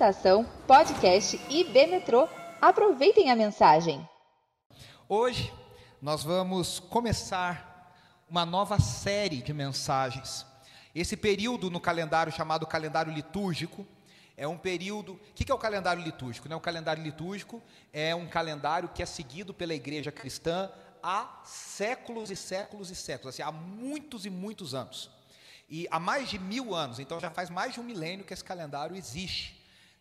Estação Podcast IB Metrô. Aproveitem a mensagem. Hoje nós vamos começar uma nova série de mensagens. Esse período no calendário chamado calendário litúrgico é um período. O que é o calendário litúrgico? Né? O calendário litúrgico é um calendário que é seguido pela igreja cristã há séculos e séculos e séculos, assim, há muitos e muitos anos. E há mais de mil anos, então já faz mais de um milênio que esse calendário existe.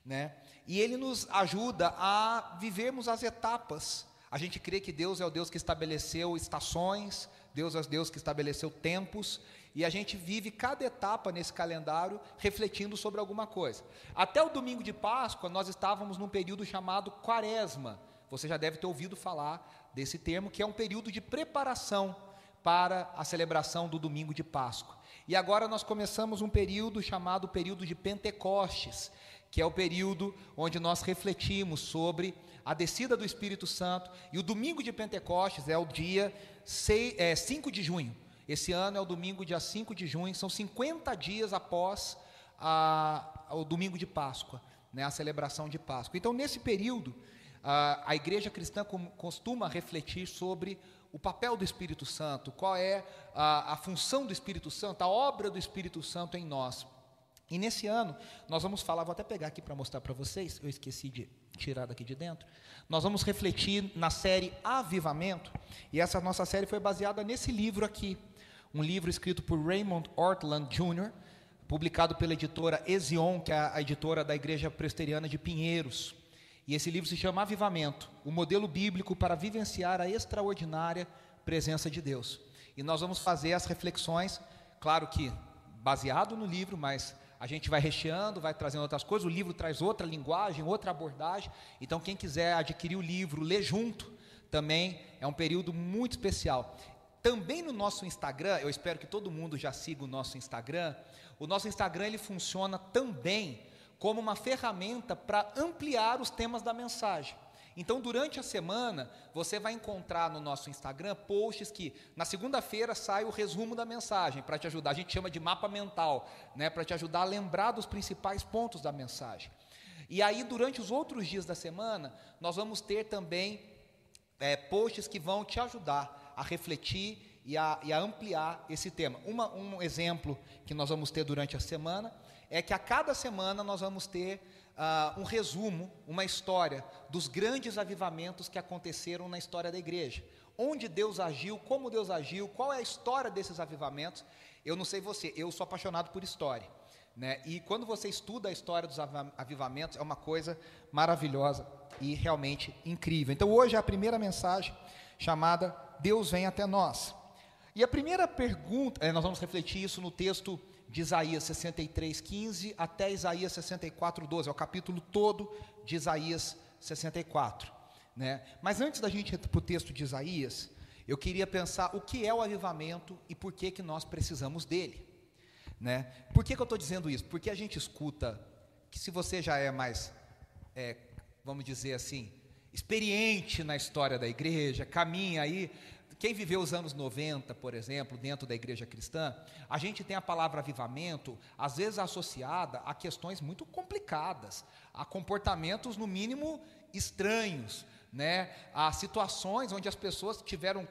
Né? E ele nos ajuda a vivermos as etapas. A gente crê que Deus é o Deus que estabeleceu estações, Deus é o Deus que estabeleceu tempos, e a gente vive cada etapa nesse calendário refletindo sobre alguma coisa. Até o domingo de Páscoa, nós estávamos num período chamado Quaresma. Você já deve ter ouvido falar desse termo, que é um período de preparação para a celebração do domingo de Páscoa. E agora nós começamos um período chamado período de Pentecostes, que é o período onde nós refletimos sobre a descida do Espírito Santo. E o domingo de Pentecostes é o dia 6, é, 5 de junho. Esse ano é o domingo, dia 5 de junho, são 50 dias após a, o domingo de Páscoa, né, a celebração de Páscoa. Então, nesse período, a, a igreja cristã costuma refletir sobre o papel do Espírito Santo, qual é a, a função do Espírito Santo, a obra do Espírito Santo em nós. E nesse ano, nós vamos falar, vou até pegar aqui para mostrar para vocês, eu esqueci de tirar daqui de dentro. Nós vamos refletir na série Avivamento, e essa nossa série foi baseada nesse livro aqui, um livro escrito por Raymond Ortland Jr., publicado pela editora Ezion, que é a editora da Igreja Presteriana de Pinheiros. E esse livro se chama Avivamento, o modelo bíblico para vivenciar a extraordinária presença de Deus. E nós vamos fazer as reflexões, claro que baseado no livro, mas a gente vai recheando, vai trazendo outras coisas. O livro traz outra linguagem, outra abordagem. Então, quem quiser adquirir o livro, ler junto, também é um período muito especial. Também no nosso Instagram, eu espero que todo mundo já siga o nosso Instagram. O nosso Instagram ele funciona também como uma ferramenta para ampliar os temas da mensagem. Então, durante a semana, você vai encontrar no nosso Instagram posts que na segunda-feira sai o resumo da mensagem para te ajudar. A gente chama de mapa mental, né, para te ajudar a lembrar dos principais pontos da mensagem. E aí, durante os outros dias da semana, nós vamos ter também é, posts que vão te ajudar a refletir e a, e a ampliar esse tema. Uma, um exemplo que nós vamos ter durante a semana é que a cada semana nós vamos ter uh, um resumo, uma história dos grandes avivamentos que aconteceram na história da igreja. Onde Deus agiu, como Deus agiu, qual é a história desses avivamentos. Eu não sei você, eu sou apaixonado por história. Né? E quando você estuda a história dos avivamentos, é uma coisa maravilhosa e realmente incrível. Então, hoje é a primeira mensagem chamada Deus vem até nós. E a primeira pergunta, é, nós vamos refletir isso no texto de Isaías 63, 15 até Isaías 64, 12, é o capítulo todo de Isaías 64. Né? Mas antes da gente ir para o texto de Isaías, eu queria pensar o que é o avivamento e por que, que nós precisamos dele. Né? Por que, que eu estou dizendo isso? Porque a gente escuta que se você já é mais, é, vamos dizer assim, experiente na história da igreja, caminha aí, quem viveu os anos 90, por exemplo, dentro da igreja cristã, a gente tem a palavra avivamento, às vezes associada a questões muito complicadas, a comportamentos, no mínimo, estranhos, né? a situações onde as pessoas tiveram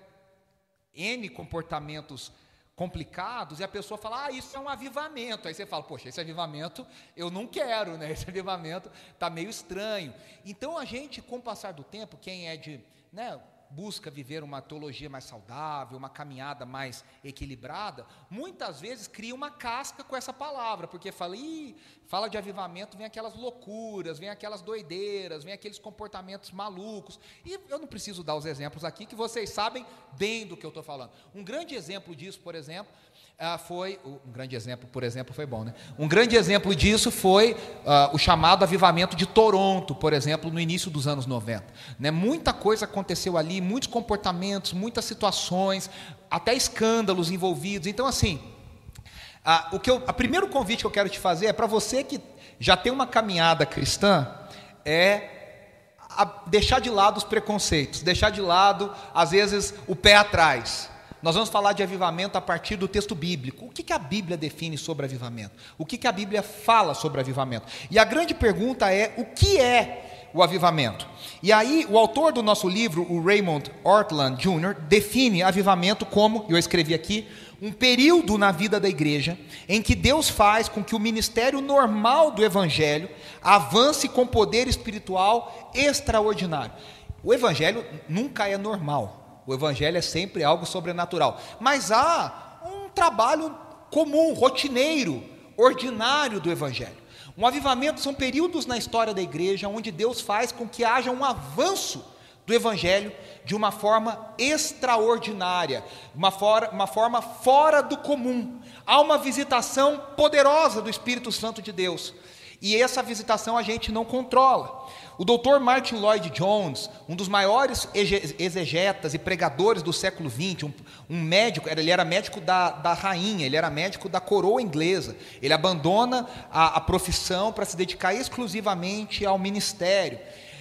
N comportamentos complicados e a pessoa fala, ah, isso é um avivamento. Aí você fala, poxa, esse avivamento eu não quero, né? Esse avivamento está meio estranho. Então a gente, com o passar do tempo, quem é de. Né, busca viver uma teologia mais saudável, uma caminhada mais equilibrada, muitas vezes cria uma casca com essa palavra, porque fala, Ih, fala de avivamento, vem aquelas loucuras, vem aquelas doideiras, vem aqueles comportamentos malucos. E eu não preciso dar os exemplos aqui, que vocês sabem bem do que eu estou falando. Um grande exemplo disso, por exemplo, ah, foi um grande exemplo, por exemplo, foi bom, né? Um grande exemplo disso foi uh, o chamado avivamento de Toronto, por exemplo, no início dos anos 90. Né? Muita coisa aconteceu ali, muitos comportamentos, muitas situações, até escândalos envolvidos. Então, assim, uh, o que eu, o primeiro convite que eu quero te fazer é para você que já tem uma caminhada cristã, é deixar de lado os preconceitos, deixar de lado, às vezes, o pé atrás nós vamos falar de avivamento a partir do texto bíblico. O que, que a Bíblia define sobre avivamento? O que, que a Bíblia fala sobre avivamento? E a grande pergunta é: o que é o avivamento? E aí, o autor do nosso livro, o Raymond Ortland Jr., define avivamento como, eu escrevi aqui, um período na vida da igreja em que Deus faz com que o ministério normal do evangelho avance com poder espiritual extraordinário. O evangelho nunca é normal. O evangelho é sempre algo sobrenatural. Mas há um trabalho comum, rotineiro, ordinário do evangelho. Um avivamento são períodos na história da igreja onde Deus faz com que haja um avanço do Evangelho de uma forma extraordinária, uma, fora, uma forma fora do comum. Há uma visitação poderosa do Espírito Santo de Deus. E essa visitação a gente não controla. O Dr. Martin Lloyd Jones, um dos maiores exegetas e pregadores do século XX, um, um, médico, ele era médico da, da rainha, ele era médico da coroa inglesa. Ele abandona a, a profissão para se dedicar exclusivamente ao ministério.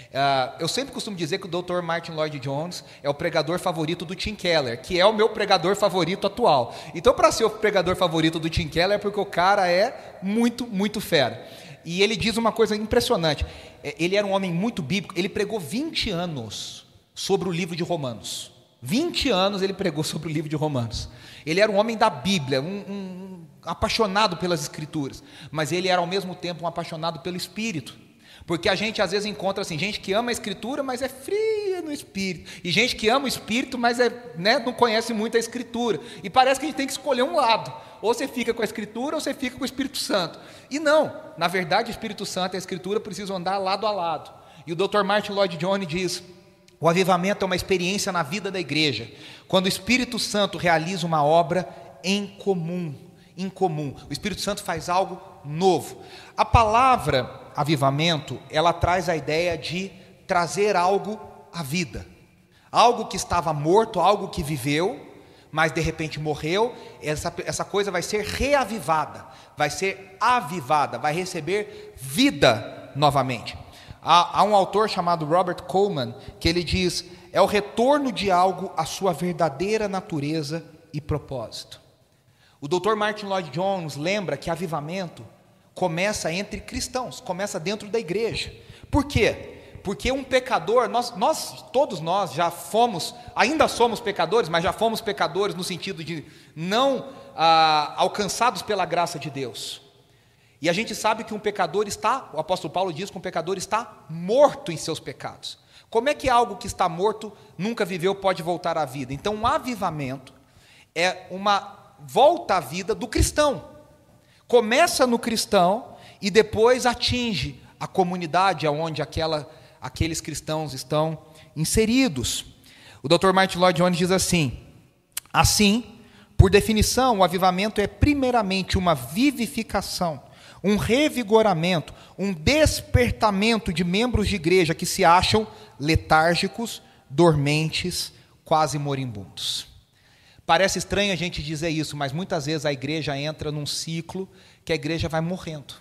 Uh, eu sempre costumo dizer que o Dr. Martin Lloyd Jones é o pregador favorito do Tim Keller, que é o meu pregador favorito atual. Então, para ser o pregador favorito do Tim Keller, é porque o cara é muito, muito fera. E ele diz uma coisa impressionante. É, ele era um homem muito bíblico, ele pregou 20 anos sobre o livro de Romanos. 20 anos ele pregou sobre o livro de Romanos. Ele era um homem da Bíblia, um, um, apaixonado pelas Escrituras, mas ele era ao mesmo tempo um apaixonado pelo Espírito. Porque a gente às vezes encontra assim, gente que ama a escritura, mas é fria no espírito. E gente que ama o espírito, mas é, né, não conhece muito a escritura. E parece que a gente tem que escolher um lado. Ou você fica com a escritura ou você fica com o Espírito Santo. E não, na verdade, o Espírito Santo e a escritura precisam andar lado a lado. E o Dr. Martin Lloyd Jones diz: o avivamento é uma experiência na vida da igreja, quando o Espírito Santo realiza uma obra em comum, em comum. O Espírito Santo faz algo novo. A palavra avivamento, ela traz a ideia de trazer algo à vida. Algo que estava morto, algo que viveu, mas de repente morreu, essa, essa coisa vai ser reavivada, vai ser avivada, vai receber vida novamente. Há, há um autor chamado Robert Coleman que ele diz: é o retorno de algo à sua verdadeira natureza e propósito. O Dr. Martin Lloyd Jones lembra que avivamento começa entre cristãos, começa dentro da igreja. Por quê? Porque um pecador, nós, nós, todos nós já fomos, ainda somos pecadores, mas já fomos pecadores no sentido de não ah, alcançados pela graça de Deus. E a gente sabe que um pecador está, o apóstolo Paulo diz que um pecador está morto em seus pecados. Como é que algo que está morto, nunca viveu, pode voltar à vida? Então, um avivamento é uma volta à vida do cristão. Começa no cristão e depois atinge a comunidade onde aquela, aqueles cristãos estão inseridos. O Dr. Martin Lloyd Jones diz assim: assim, por definição, o avivamento é primeiramente uma vivificação, um revigoramento, um despertamento de membros de igreja que se acham letárgicos, dormentes, quase moribundos. Parece estranho a gente dizer isso, mas muitas vezes a igreja entra num ciclo que a igreja vai morrendo.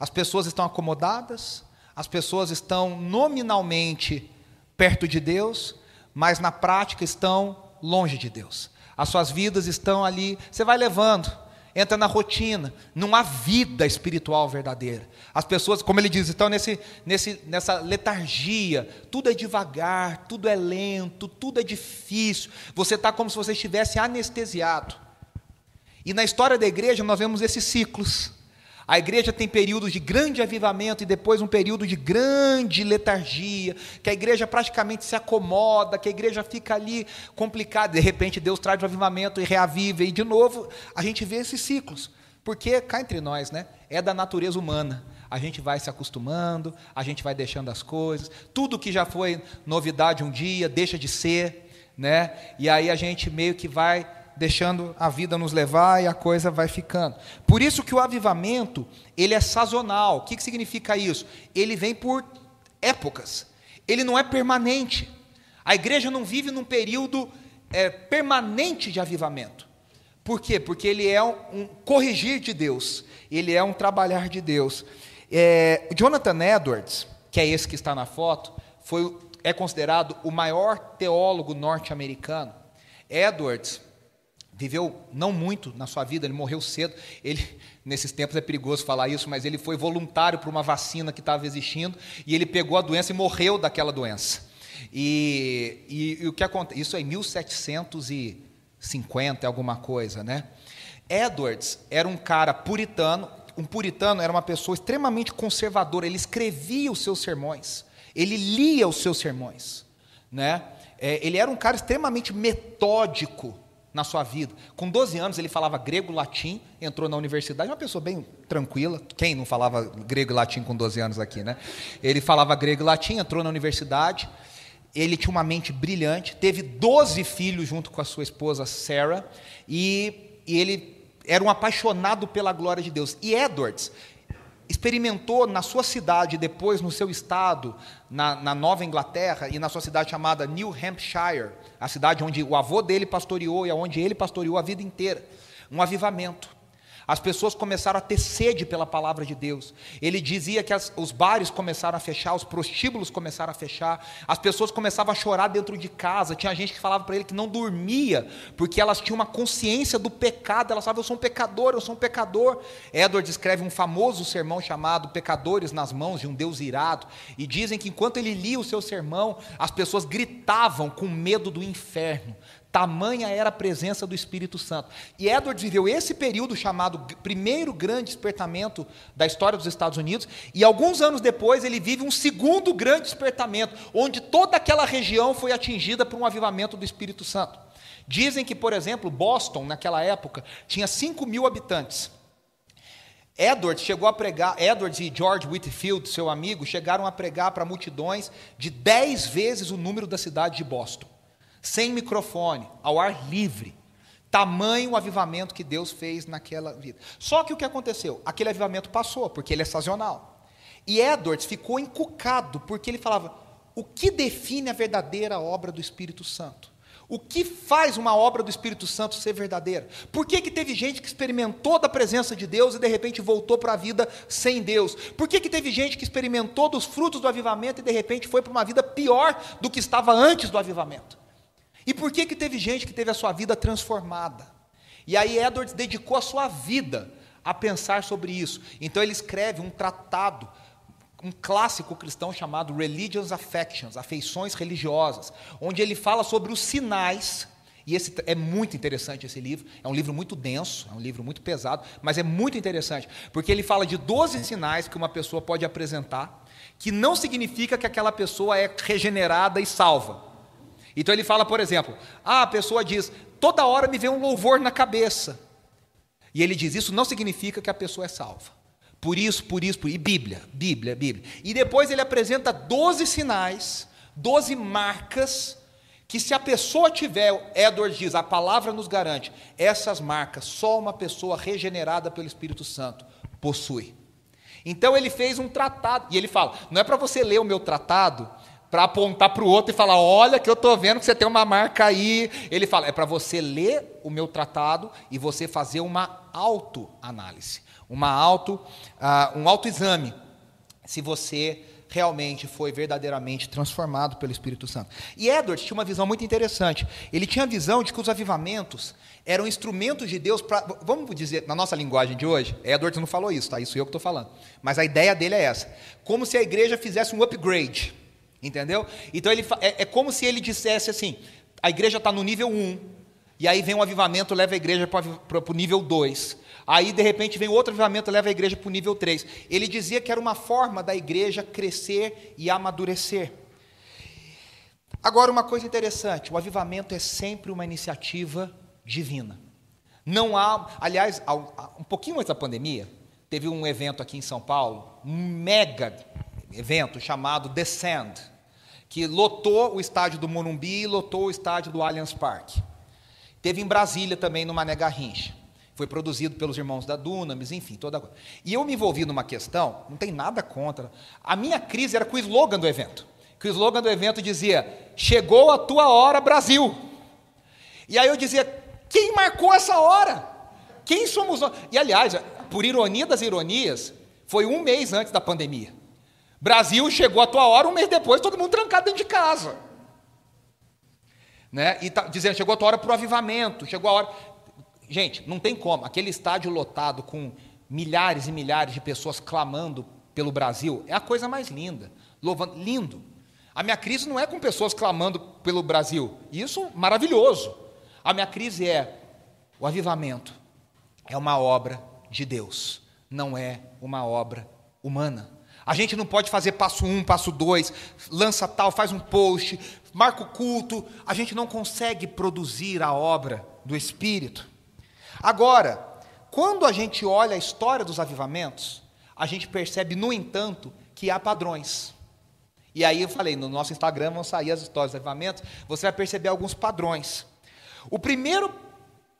As pessoas estão acomodadas, as pessoas estão nominalmente perto de Deus, mas na prática estão longe de Deus. As suas vidas estão ali, você vai levando, entra na rotina, não há vida espiritual verdadeira. As pessoas, como ele diz, estão nesse, nesse, nessa letargia, tudo é devagar, tudo é lento, tudo é difícil. Você está como se você estivesse anestesiado. E na história da igreja nós vemos esses ciclos. A igreja tem períodos de grande avivamento e depois um período de grande letargia, que a igreja praticamente se acomoda, que a igreja fica ali complicada, de repente Deus traz o avivamento e reaviva, e de novo a gente vê esses ciclos. Porque cá entre nós, né, é da natureza humana. A gente vai se acostumando, a gente vai deixando as coisas, tudo que já foi novidade um dia deixa de ser, né? E aí a gente meio que vai deixando a vida nos levar e a coisa vai ficando. Por isso que o avivamento, ele é sazonal. O que, que significa isso? Ele vem por épocas. Ele não é permanente. A igreja não vive num período é, permanente de avivamento. Por quê? Porque ele é um, um, corrigir de Deus, ele é um trabalhar de Deus. É, Jonathan Edwards, que é esse que está na foto, foi, é considerado o maior teólogo norte-americano. Edwards viveu não muito na sua vida, ele morreu cedo. Ele, nesses tempos é perigoso falar isso, mas ele foi voluntário para uma vacina que estava existindo e ele pegou a doença e morreu daquela doença. E, e, e o que acontece? Isso é em 1750, alguma coisa, né? Edwards era um cara puritano. Um puritano era uma pessoa extremamente conservadora. Ele escrevia os seus sermões. Ele lia os seus sermões, né? É, ele era um cara extremamente metódico na sua vida. Com 12 anos ele falava grego, latim, entrou na universidade, uma pessoa bem tranquila. Quem não falava grego e latim com 12 anos aqui, né? Ele falava grego e latim, entrou na universidade. Ele tinha uma mente brilhante, teve 12 filhos junto com a sua esposa Sarah, e, e ele era um apaixonado pela glória de Deus. E Edwards experimentou na sua cidade, depois no seu estado, na, na, Nova Inglaterra e na sua cidade chamada New Hampshire, a cidade onde o avô dele pastoreou e onde ele pastoreou a vida inteira, um avivamento. As pessoas começaram a ter sede pela palavra de Deus. Ele dizia que as, os bares começaram a fechar, os prostíbulos começaram a fechar, as pessoas começavam a chorar dentro de casa. Tinha gente que falava para ele que não dormia, porque elas tinham uma consciência do pecado. Elas falavam: Eu sou um pecador, eu sou um pecador. Edward escreve um famoso sermão chamado Pecadores nas Mãos de um Deus Irado. E dizem que enquanto ele lia o seu sermão, as pessoas gritavam com medo do inferno. Tamanha era a presença do Espírito Santo. E Edwards viveu esse período chamado primeiro grande despertamento da história dos Estados Unidos, e alguns anos depois ele vive um segundo grande despertamento, onde toda aquela região foi atingida por um avivamento do Espírito Santo. Dizem que, por exemplo, Boston, naquela época, tinha 5 mil habitantes. Edwards chegou a pregar, Edwards e George Whitfield, seu amigo, chegaram a pregar para multidões de 10 vezes o número da cidade de Boston sem microfone, ao ar livre. Tamanho o avivamento que Deus fez naquela vida. Só que o que aconteceu? Aquele avivamento passou, porque ele é sazonal. E Edwards ficou encucado, porque ele falava: o que define a verdadeira obra do Espírito Santo? O que faz uma obra do Espírito Santo ser verdadeira? Por que, que teve gente que experimentou da presença de Deus e de repente voltou para a vida sem Deus? Por que, que teve gente que experimentou dos frutos do avivamento e de repente foi para uma vida pior do que estava antes do avivamento? E por que, que teve gente que teve a sua vida transformada? E aí Edwards dedicou a sua vida a pensar sobre isso. Então ele escreve um tratado, um clássico cristão chamado Religious Affections, afeições religiosas, onde ele fala sobre os sinais. E esse é muito interessante esse livro. É um livro muito denso, é um livro muito pesado, mas é muito interessante, porque ele fala de 12 sinais que uma pessoa pode apresentar, que não significa que aquela pessoa é regenerada e salva. Então ele fala, por exemplo, ah, a pessoa diz, toda hora me vem um louvor na cabeça. E ele diz, isso não significa que a pessoa é salva. Por isso, por isso, por isso. E Bíblia, Bíblia, Bíblia. E depois ele apresenta 12 sinais, 12 marcas, que se a pessoa tiver, Edward diz, a palavra nos garante, essas marcas, só uma pessoa regenerada pelo Espírito Santo possui. Então ele fez um tratado, e ele fala: não é para você ler o meu tratado para apontar para o outro e falar: olha, que eu estou vendo que você tem uma marca aí. Ele fala: é para você ler o meu tratado e você fazer uma autoanálise, uma auto, uh, um autoexame, se você realmente foi verdadeiramente transformado pelo Espírito Santo. E Edwards tinha uma visão muito interessante. Ele tinha a visão de que os avivamentos eram instrumentos de Deus para, vamos dizer, na nossa linguagem de hoje, Edwards não falou isso, tá? Isso eu que estou falando. Mas a ideia dele é essa: como se a igreja fizesse um upgrade Entendeu? Então ele, é, é como se ele dissesse assim: a igreja está no nível 1, e aí vem um avivamento, leva a igreja para o nível 2. Aí, de repente, vem outro avivamento, leva a igreja para o nível 3. Ele dizia que era uma forma da igreja crescer e amadurecer. Agora, uma coisa interessante: o avivamento é sempre uma iniciativa divina. Não há, aliás, um pouquinho antes da pandemia, teve um evento aqui em São Paulo, um mega evento chamado Descend que lotou o estádio do Morumbi e lotou o estádio do Allianz Parque. Teve em Brasília também, no Mané Garrincha. Foi produzido pelos irmãos da Dunamis, enfim, toda coisa. E eu me envolvi numa questão, não tem nada contra. A minha crise era com o slogan do evento. Que o slogan do evento dizia: Chegou a tua hora, Brasil. E aí eu dizia: Quem marcou essa hora? Quem somos nós? E aliás, por ironia das ironias, foi um mês antes da pandemia. Brasil chegou a tua hora, um mês depois, todo mundo trancado dentro de casa. né? E tá dizendo, chegou a tua hora para o avivamento, chegou a hora. Gente, não tem como. Aquele estádio lotado com milhares e milhares de pessoas clamando pelo Brasil é a coisa mais linda. Louvando, lindo. A minha crise não é com pessoas clamando pelo Brasil. Isso maravilhoso. A minha crise é o avivamento. É uma obra de Deus, não é uma obra humana. A gente não pode fazer passo um, passo dois, lança tal, faz um post, marca o culto. A gente não consegue produzir a obra do Espírito. Agora, quando a gente olha a história dos avivamentos, a gente percebe, no entanto, que há padrões. E aí eu falei, no nosso Instagram vão sair as histórias dos avivamentos, você vai perceber alguns padrões. O primeiro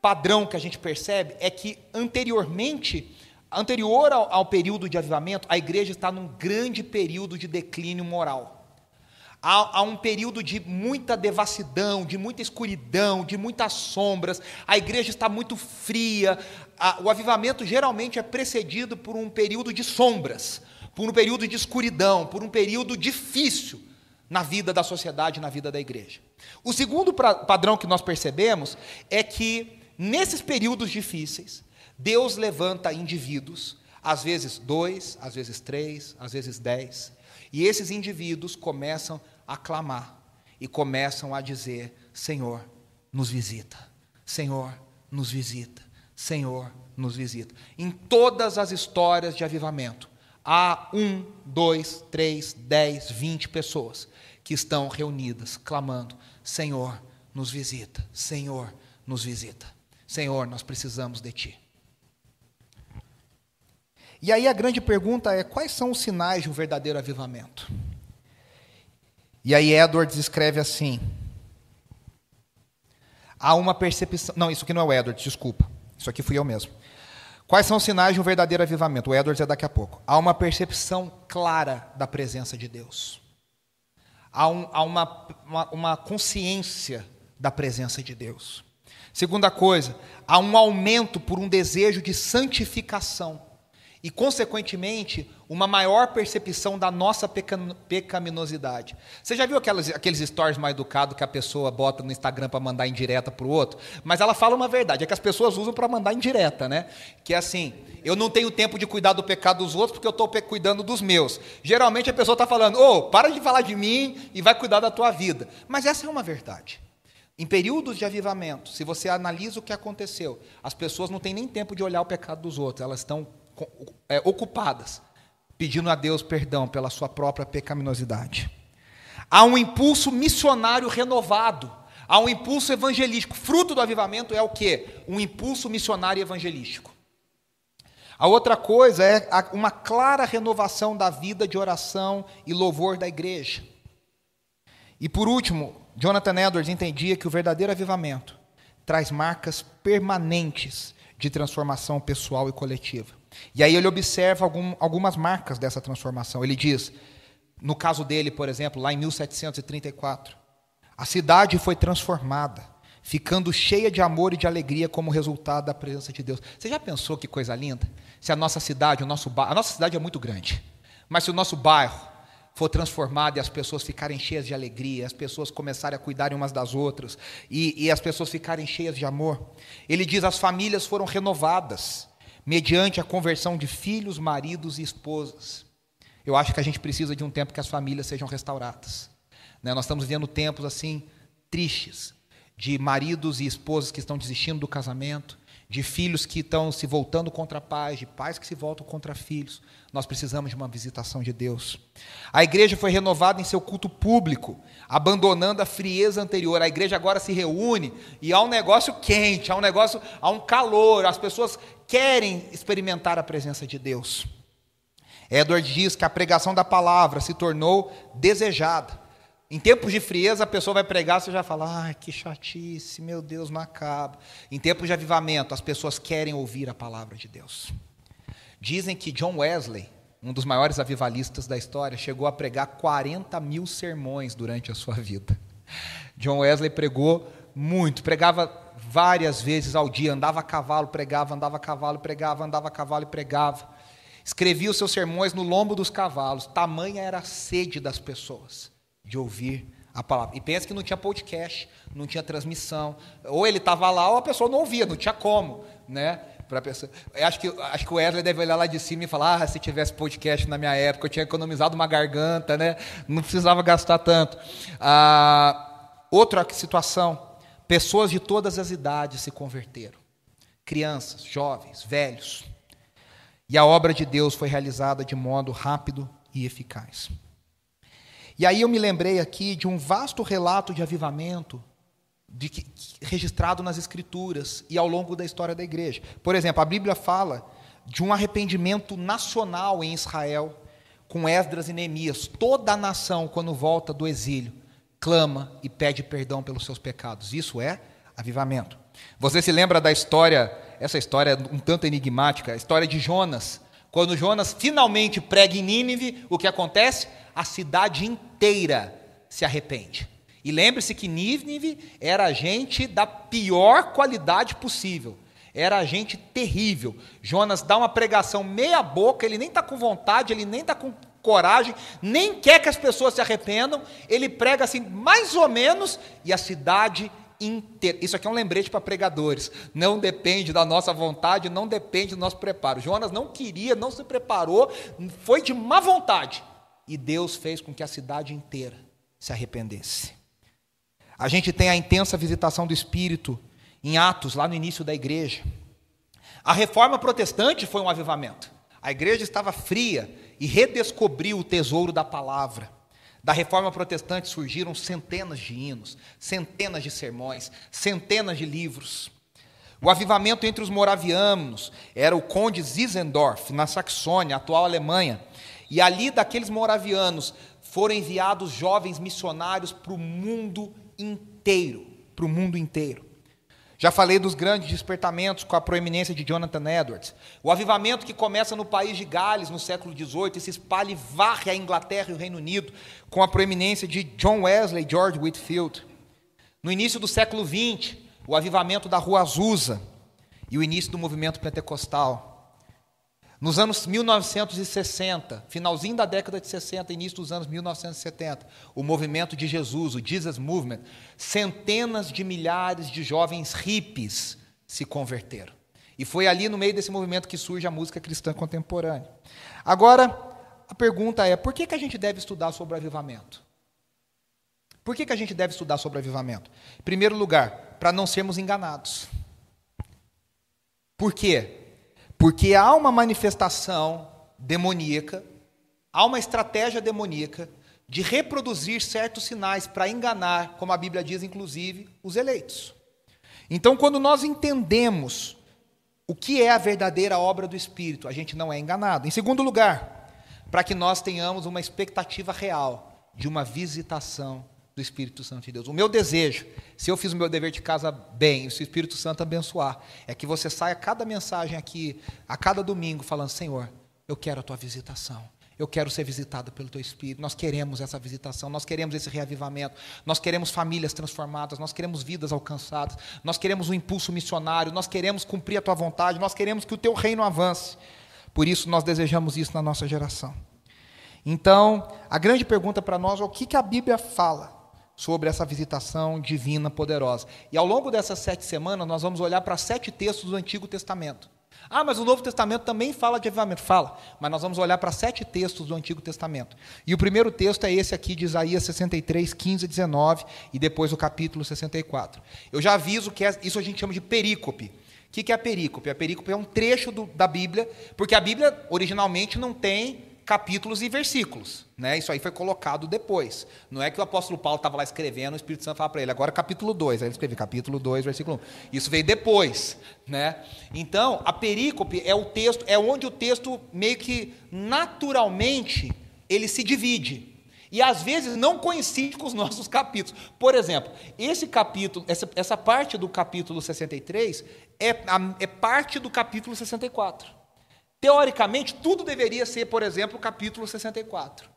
padrão que a gente percebe é que anteriormente anterior ao, ao, período de avivamento, a igreja está num grande período de declínio moral. Há, há, um período de muita devassidão, de muita escuridão, de muitas sombras. A igreja está muito fria. A, o avivamento geralmente é precedido por um período de sombras, por um período de escuridão, por um período difícil na vida da sociedade, na vida da igreja. O segundo pra, padrão que nós percebemos é que nesses períodos difíceis, Deus levanta indivíduos, às vezes dois, às vezes três, às vezes dez, e esses indivíduos começam a clamar e começam a dizer: Senhor, nos visita, Senhor, nos visita, Senhor, nos visita. Em todas as histórias de avivamento, há um, dois, três, dez, vinte pessoas que estão reunidas, clamando: Senhor, nos visita, Senhor, nos visita. Senhor, nós precisamos de Ti. E aí a grande pergunta é: quais são os sinais de um verdadeiro avivamento? E aí Edwards escreve assim: há uma percepção. Não, isso aqui não é o Edwards, desculpa. Isso aqui fui eu mesmo. Quais são os sinais de um verdadeiro avivamento? O Edwards é daqui a pouco. Há uma percepção clara da presença de Deus. Há, um, há uma, uma, uma consciência da presença de Deus. Segunda coisa, há um aumento por um desejo de santificação e, consequentemente, uma maior percepção da nossa pecaminosidade. Você já viu aquelas, aqueles stories mais educados que a pessoa bota no Instagram para mandar indireta para o outro? Mas ela fala uma verdade, é que as pessoas usam para mandar indireta, né? Que é assim, eu não tenho tempo de cuidar do pecado dos outros porque eu estou cuidando dos meus. Geralmente a pessoa está falando, ô, oh, para de falar de mim e vai cuidar da tua vida. Mas essa é uma verdade. Em períodos de avivamento, se você analisa o que aconteceu, as pessoas não têm nem tempo de olhar o pecado dos outros, elas estão é, ocupadas, pedindo a Deus perdão pela sua própria pecaminosidade. Há um impulso missionário renovado, há um impulso evangelístico. Fruto do avivamento é o que? Um impulso missionário evangelístico. A outra coisa é uma clara renovação da vida de oração e louvor da igreja. E por último, Jonathan Edwards entendia que o verdadeiro avivamento traz marcas permanentes de transformação pessoal e coletiva. E aí ele observa algum, algumas marcas dessa transformação. Ele diz, no caso dele, por exemplo, lá em 1734, a cidade foi transformada, ficando cheia de amor e de alegria como resultado da presença de Deus. Você já pensou que coisa linda? Se a nossa cidade, o nosso bairro, a nossa cidade é muito grande, mas se o nosso bairro for transformado e as pessoas ficarem cheias de alegria, as pessoas começarem a cuidarem umas das outras e, e as pessoas ficarem cheias de amor, ele diz: as famílias foram renovadas mediante a conversão de filhos, maridos e esposas. Eu acho que a gente precisa de um tempo que as famílias sejam restauradas. Né? Nós estamos vivendo tempos assim tristes, de maridos e esposas que estão desistindo do casamento, de filhos que estão se voltando contra pais, de pais que se voltam contra filhos. Nós precisamos de uma visitação de Deus. A igreja foi renovada em seu culto público, abandonando a frieza anterior. A igreja agora se reúne e há um negócio quente, há um negócio, há um calor. As pessoas querem experimentar a presença de Deus. Edward diz que a pregação da palavra se tornou desejada. Em tempos de frieza, a pessoa vai pregar, você já fala, ai, que chatice, meu Deus, não acaba. Em tempos de avivamento, as pessoas querem ouvir a palavra de Deus. Dizem que John Wesley, um dos maiores avivalistas da história, chegou a pregar 40 mil sermões durante a sua vida. John Wesley pregou muito, pregava várias vezes ao dia, andava a cavalo, pregava, andava a cavalo, pregava, andava a cavalo e pregava. Escrevia os seus sermões no lombo dos cavalos, tamanha era a sede das pessoas de ouvir a palavra. E pensa que não tinha podcast, não tinha transmissão. Ou ele estava lá ou a pessoa não ouvia, não tinha como, né? Pessoa. Eu acho que, acho que o Wesley deve olhar lá de cima e falar: ah, se tivesse podcast na minha época, eu tinha economizado uma garganta, né? Não precisava gastar tanto. Ah, outra situação: pessoas de todas as idades se converteram. Crianças, jovens, velhos. E a obra de Deus foi realizada de modo rápido e eficaz. E aí eu me lembrei aqui de um vasto relato de avivamento de que, registrado nas Escrituras e ao longo da história da igreja. Por exemplo, a Bíblia fala de um arrependimento nacional em Israel, com Esdras e Neemias. Toda a nação, quando volta do exílio, clama e pede perdão pelos seus pecados. Isso é avivamento. Você se lembra da história, essa história um tanto enigmática, a história de Jonas. Quando Jonas finalmente prega em Nínive, o que acontece? A cidade inteira se arrepende. E lembre-se que Nínive era gente da pior qualidade possível. Era gente terrível. Jonas dá uma pregação meia boca, ele nem está com vontade, ele nem está com coragem, nem quer que as pessoas se arrependam. Ele prega assim, mais ou menos, e a cidade inteira. Isso aqui é um lembrete para pregadores. Não depende da nossa vontade, não depende do nosso preparo. Jonas não queria, não se preparou, foi de má vontade. E Deus fez com que a cidade inteira se arrependesse. A gente tem a intensa visitação do Espírito em Atos, lá no início da igreja. A reforma protestante foi um avivamento. A igreja estava fria e redescobriu o tesouro da palavra. Da reforma protestante surgiram centenas de hinos, centenas de sermões, centenas de livros. O avivamento entre os moravianos era o conde Zizendorf, na Saxônia, atual Alemanha. E ali daqueles moravianos foram enviados jovens missionários para o mundo inteiro, para o mundo inteiro. Já falei dos grandes despertamentos com a proeminência de Jonathan Edwards. O avivamento que começa no país de Gales no século XVIII e se espalha e varre a Inglaterra e o Reino Unido com a proeminência de John Wesley e George Whitfield. No início do século XX, o avivamento da Rua Azusa e o início do movimento pentecostal. Nos anos 1960, finalzinho da década de 60, início dos anos 1970, o movimento de Jesus, o Jesus Movement, centenas de milhares de jovens hippies se converteram. E foi ali no meio desse movimento que surge a música cristã contemporânea. Agora, a pergunta é: por que, que a gente deve estudar sobre avivamento? Por que, que a gente deve estudar sobre avivamento? Em primeiro lugar, para não sermos enganados. Por quê? Porque há uma manifestação demoníaca, há uma estratégia demoníaca de reproduzir certos sinais para enganar, como a Bíblia diz, inclusive, os eleitos. Então, quando nós entendemos o que é a verdadeira obra do Espírito, a gente não é enganado. Em segundo lugar, para que nós tenhamos uma expectativa real de uma visitação Espírito Santo de Deus. O meu desejo, se eu fiz o meu dever de casa bem, se o Espírito Santo abençoar, é que você saia cada mensagem aqui, a cada domingo, falando: Senhor, eu quero a tua visitação. Eu quero ser visitado pelo teu Espírito. Nós queremos essa visitação, nós queremos esse reavivamento, nós queremos famílias transformadas, nós queremos vidas alcançadas, nós queremos um impulso missionário, nós queremos cumprir a tua vontade, nós queremos que o teu reino avance. Por isso, nós desejamos isso na nossa geração. Então, a grande pergunta para nós é o que, que a Bíblia fala sobre essa visitação divina poderosa. E ao longo dessas sete semanas, nós vamos olhar para sete textos do Antigo Testamento. Ah, mas o Novo Testamento também fala de avivamento. Fala, mas nós vamos olhar para sete textos do Antigo Testamento. E o primeiro texto é esse aqui de Isaías 63, 15 e 19, e depois o capítulo 64. Eu já aviso que é, isso a gente chama de perícope. O que é a perícope? A perícope é um trecho do, da Bíblia, porque a Bíblia originalmente não tem capítulos e versículos. Né? Isso aí foi colocado depois. Não é que o apóstolo Paulo estava lá escrevendo, o Espírito Santo fala para ele, agora capítulo 2. Aí ele escreveu capítulo 2, versículo 1. Isso veio depois. Né? Então, a perícope é o texto, é onde o texto meio que naturalmente ele se divide. E às vezes não coincide com os nossos capítulos. Por exemplo, esse capítulo, essa, essa parte do capítulo 63 é, é parte do capítulo 64. Teoricamente, tudo deveria ser, por exemplo, o capítulo 64.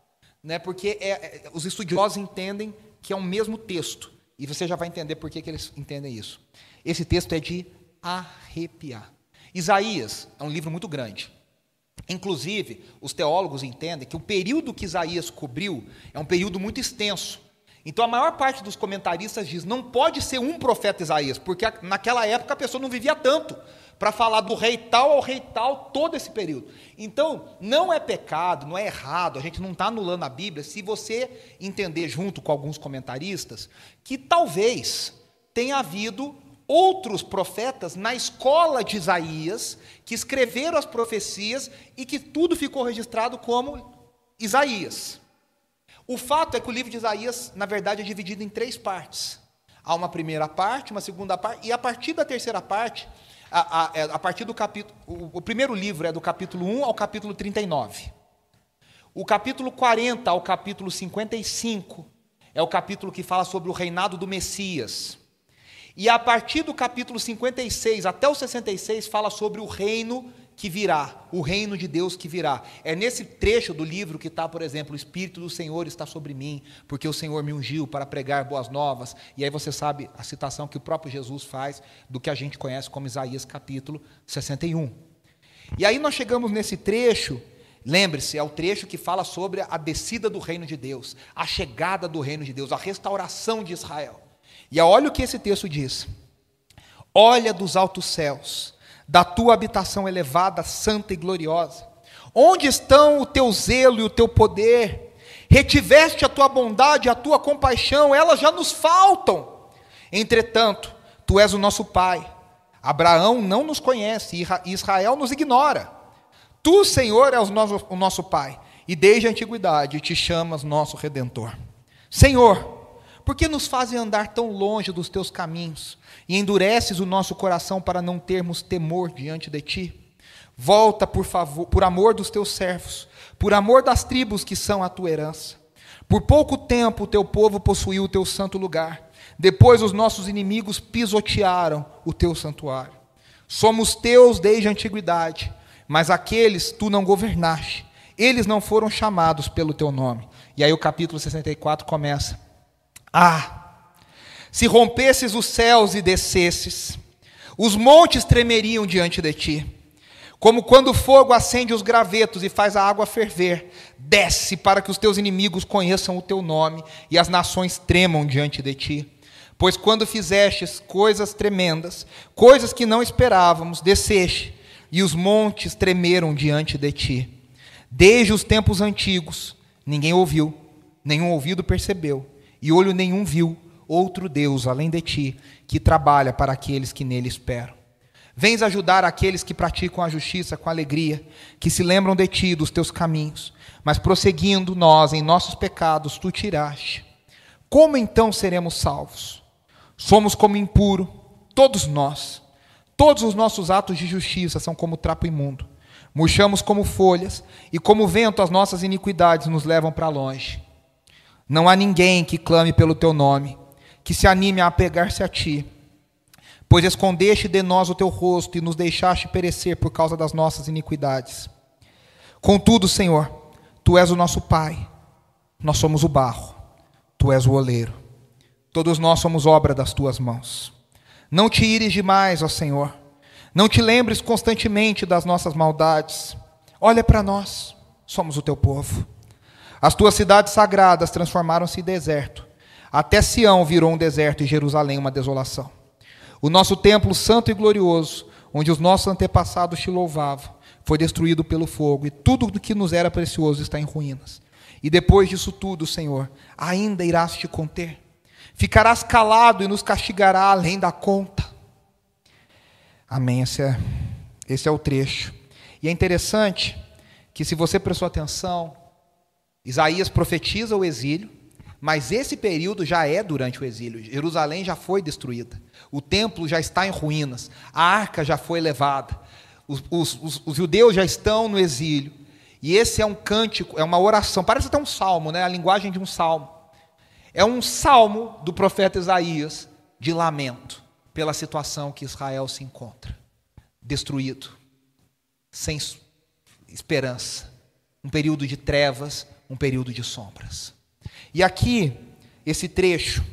Né? Porque é, é, os estudiosos entendem que é o mesmo texto. E você já vai entender por que, que eles entendem isso. Esse texto é de arrepiar. Isaías é um livro muito grande. Inclusive, os teólogos entendem que o período que Isaías cobriu é um período muito extenso. Então a maior parte dos comentaristas diz: não pode ser um profeta Isaías, porque naquela época a pessoa não vivia tanto para falar do rei tal ao rei tal todo esse período. Então, não é pecado, não é errado, a gente não está anulando a Bíblia se você entender, junto com alguns comentaristas, que talvez tenha havido outros profetas na escola de Isaías que escreveram as profecias e que tudo ficou registrado como Isaías. O fato é que o livro de Isaías, na verdade, é dividido em três partes. Há uma primeira parte, uma segunda parte, e a partir da terceira parte, a, a, é, a partir do capítulo. O, o, primeiro livro é do capítulo 1 ao capítulo 39. O capítulo 40 ao capítulo 55 é o capítulo que fala sobre o reinado do Messias. E a partir do capítulo 56 até o 66 fala sobre o reino que virá, o reino de Deus que virá. É nesse trecho do livro que está, por exemplo, o Espírito do Senhor está sobre mim, porque o Senhor me ungiu para pregar boas novas. E aí você sabe a citação que o próprio Jesus faz do que a gente conhece como Isaías capítulo 61. E aí nós chegamos nesse trecho, lembre-se, é o trecho que fala sobre a descida do reino de Deus, a chegada do reino de Deus, a restauração de Israel. E olha o que esse texto diz: Olha dos altos céus da tua habitação elevada, santa e gloriosa? Onde estão o teu zelo e o teu poder? Retiveste a tua bondade e a tua compaixão, elas já nos faltam. Entretanto, tu és o nosso Pai. Abraão não nos conhece Israel nos ignora. Tu, Senhor, és o nosso Pai, e desde a antiguidade te chamas nosso Redentor. Senhor, por que nos fazem andar tão longe dos teus caminhos e endureces o nosso coração para não termos temor diante de ti? Volta, por favor, por amor dos teus servos, por amor das tribos que são a tua herança. Por pouco tempo o teu povo possuiu o teu santo lugar. Depois os nossos inimigos pisotearam o teu santuário. Somos teus desde a antiguidade, mas aqueles tu não governaste. Eles não foram chamados pelo teu nome. E aí o capítulo 64 começa. Ah, se rompesses os céus e descesses, os montes tremeriam diante de ti. Como quando o fogo acende os gravetos e faz a água ferver, desce para que os teus inimigos conheçam o teu nome e as nações tremam diante de ti. Pois quando fizestes coisas tremendas, coisas que não esperávamos, desceste, e os montes tremeram diante de ti. Desde os tempos antigos, ninguém ouviu, nenhum ouvido percebeu e olho nenhum viu outro Deus além de ti, que trabalha para aqueles que nele esperam. Vens ajudar aqueles que praticam a justiça com alegria, que se lembram de ti, dos teus caminhos, mas prosseguindo nós em nossos pecados, tu tiraste. Como então seremos salvos? Somos como impuro, todos nós. Todos os nossos atos de justiça são como trapo imundo. Murchamos como folhas, e como vento as nossas iniquidades nos levam para longe. Não há ninguém que clame pelo teu nome, que se anime a apegar-se a ti, pois escondeste de nós o teu rosto e nos deixaste perecer por causa das nossas iniquidades. Contudo, Senhor, tu és o nosso Pai, nós somos o barro, tu és o oleiro. Todos nós somos obra das tuas mãos. Não te ires demais, ó Senhor. Não te lembres constantemente das nossas maldades. Olha para nós, somos o teu povo. As tuas cidades sagradas transformaram-se em deserto. Até Sião virou um deserto e Jerusalém uma desolação. O nosso templo santo e glorioso, onde os nossos antepassados te louvavam, foi destruído pelo fogo, e tudo o que nos era precioso está em ruínas. E depois disso tudo, Senhor, ainda irás te conter. Ficarás calado e nos castigará além da conta. Amém. Esse é, esse é o trecho. E é interessante que, se você prestou atenção, Isaías profetiza o exílio, mas esse período já é durante o exílio. Jerusalém já foi destruída, o templo já está em ruínas, a arca já foi levada, os, os, os, os judeus já estão no exílio. E esse é um cântico, é uma oração, parece até um salmo, né? a linguagem de um salmo. É um salmo do profeta Isaías de lamento pela situação que Israel se encontra, destruído, sem esperança, um período de trevas, um período de sombras. E aqui, esse trecho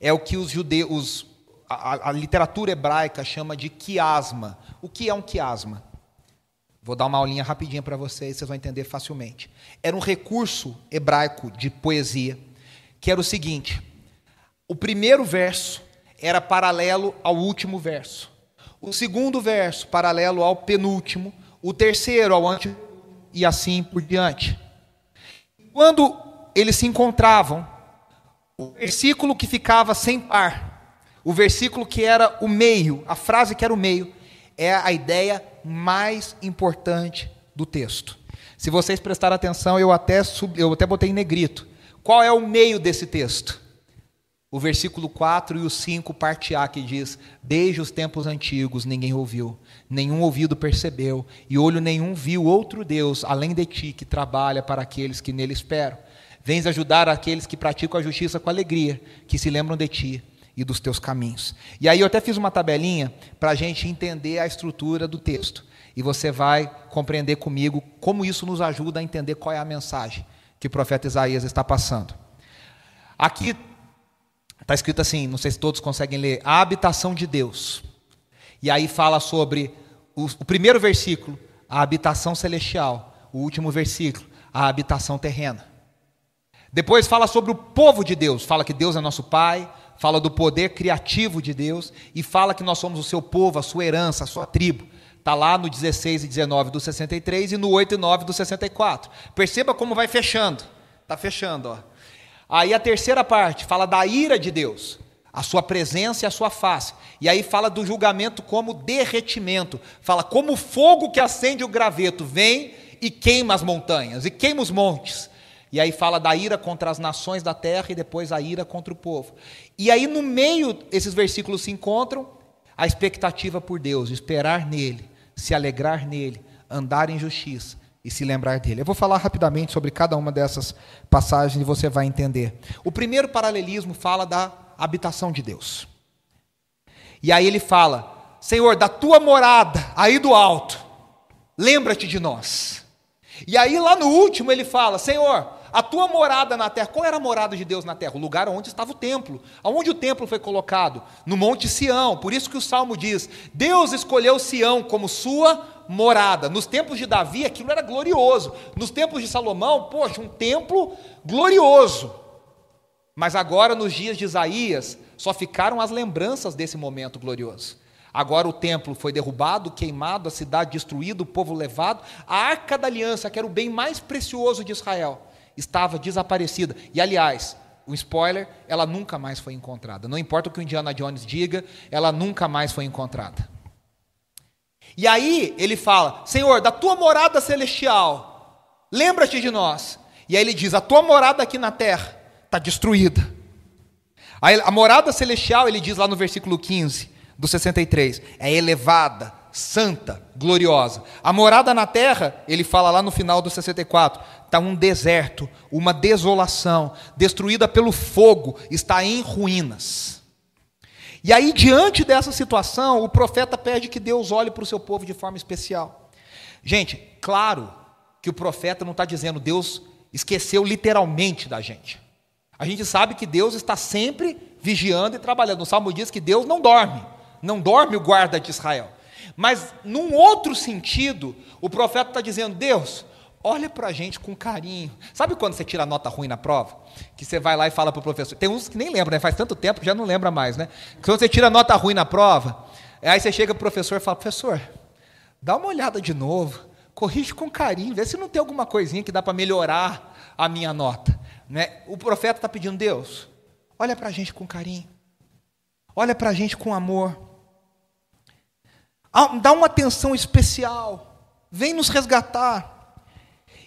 é o que os judeus, a, a literatura hebraica chama de quiasma. O que é um quiasma? Vou dar uma aulinha rapidinha para vocês, vocês vão entender facilmente. Era um recurso hebraico de poesia que era o seguinte: o primeiro verso era paralelo ao último verso, o segundo verso paralelo ao penúltimo, o terceiro ao ante e assim por diante. Quando eles se encontravam, o versículo que ficava sem par, o versículo que era o meio, a frase que era o meio, é a ideia mais importante do texto. Se vocês prestarem atenção, eu até, sub, eu até botei em negrito. Qual é o meio desse texto? O versículo 4 e o 5, parte A, que diz: Desde os tempos antigos ninguém ouviu, nenhum ouvido percebeu, e olho nenhum viu outro Deus além de ti que trabalha para aqueles que nele esperam. Vens ajudar aqueles que praticam a justiça com alegria, que se lembram de ti e dos teus caminhos. E aí eu até fiz uma tabelinha para a gente entender a estrutura do texto. E você vai compreender comigo como isso nos ajuda a entender qual é a mensagem que o profeta Isaías está passando. Aqui está escrito assim, não sei se todos conseguem ler, a habitação de Deus. E aí fala sobre o, o primeiro versículo, a habitação celestial. O último versículo, a habitação terrena. Depois fala sobre o povo de Deus, fala que Deus é nosso Pai, fala do poder criativo de Deus e fala que nós somos o seu povo, a sua herança, a sua tribo. Está lá no 16 e 19 do 63 e no 8 e 9 do 64. Perceba como vai fechando. Está fechando, ó. Aí a terceira parte fala da ira de Deus, a sua presença e a sua face. E aí fala do julgamento como derretimento. Fala como fogo que acende o graveto vem e queima as montanhas, e queima os montes. E aí fala da ira contra as nações da terra e depois a ira contra o povo. E aí no meio esses versículos se encontram a expectativa por Deus, esperar nele, se alegrar nele, andar em justiça e se lembrar dele. Eu vou falar rapidamente sobre cada uma dessas passagens e você vai entender. O primeiro paralelismo fala da habitação de Deus. E aí ele fala: Senhor, da tua morada aí do alto, lembra-te de nós. E aí lá no último ele fala: Senhor, a tua morada na terra, qual era a morada de Deus na terra? O lugar onde estava o templo. Aonde o templo foi colocado? No Monte Sião. Por isso que o salmo diz: Deus escolheu Sião como sua morada. Nos tempos de Davi, aquilo era glorioso. Nos tempos de Salomão, poxa, um templo glorioso. Mas agora, nos dias de Isaías, só ficaram as lembranças desse momento glorioso. Agora o templo foi derrubado, queimado, a cidade destruída, o povo levado. A arca da aliança, que era o bem mais precioso de Israel, estava desaparecida. E aliás, o spoiler, ela nunca mais foi encontrada. Não importa o que o Indiana Jones diga, ela nunca mais foi encontrada. E aí ele fala: Senhor, da tua morada celestial, lembra-te de nós. E aí ele diz: A tua morada aqui na terra está destruída. A morada celestial, ele diz lá no versículo 15 do 63, é elevada, santa, gloriosa. A morada na terra, ele fala lá no final do 64, está um deserto, uma desolação, destruída pelo fogo, está em ruínas. E aí, diante dessa situação, o profeta pede que Deus olhe para o seu povo de forma especial. Gente, claro que o profeta não está dizendo Deus esqueceu literalmente da gente. A gente sabe que Deus está sempre vigiando e trabalhando. O Salmo diz que Deus não dorme, não dorme o guarda de Israel. Mas, num outro sentido, o profeta está dizendo: Deus, olha para a gente com carinho. Sabe quando você tira nota ruim na prova? Que você vai lá e fala para o professor. Tem uns que nem lembram, né? faz tanto tempo que já não lembra mais. Né? Quando você tira nota ruim na prova, aí você chega para o professor e fala: professor, dá uma olhada de novo, corrige com carinho, vê se não tem alguma coisinha que dá para melhorar a minha nota. Né? O profeta está pedindo: Deus, olha para a gente com carinho, olha para a gente com amor, dá uma atenção especial, vem nos resgatar.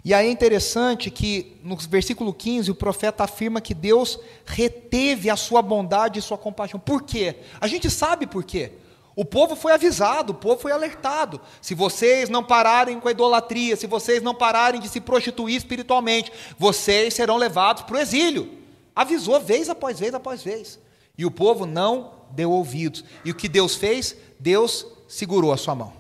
E aí é interessante que no versículo 15 o profeta afirma que Deus reteve a sua bondade e sua compaixão. Por quê? A gente sabe por quê. O povo foi avisado, o povo foi alertado. Se vocês não pararem com a idolatria, se vocês não pararem de se prostituir espiritualmente, vocês serão levados para o exílio. Avisou vez após vez após vez. E o povo não deu ouvidos. E o que Deus fez? Deus segurou a sua mão.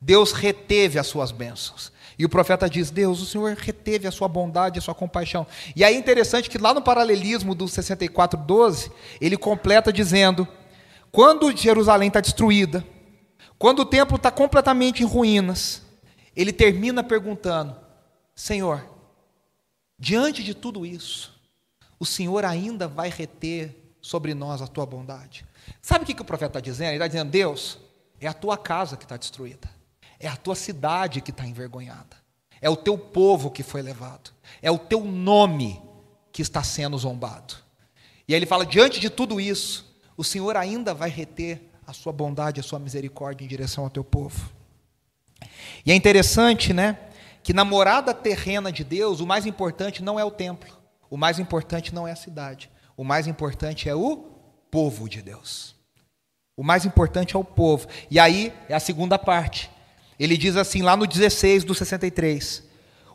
Deus reteve as suas bênçãos. E o profeta diz: Deus, o Senhor reteve a sua bondade, a sua compaixão. E aí é interessante que lá no paralelismo do 64:12, ele completa dizendo: quando Jerusalém está destruída, quando o templo está completamente em ruínas, ele termina perguntando: Senhor, diante de tudo isso, o Senhor ainda vai reter sobre nós a tua bondade. Sabe o que, que o profeta está dizendo? Ele está dizendo: Deus, é a tua casa que está destruída, é a tua cidade que está envergonhada, é o teu povo que foi levado, é o teu nome que está sendo zombado. E aí ele fala: diante de tudo isso, o Senhor ainda vai reter a sua bondade, a sua misericórdia em direção ao teu povo. E é interessante, né, que na morada terrena de Deus, o mais importante não é o templo, o mais importante não é a cidade, o mais importante é o povo de Deus. O mais importante é o povo. E aí é a segunda parte. Ele diz assim, lá no 16 do 63.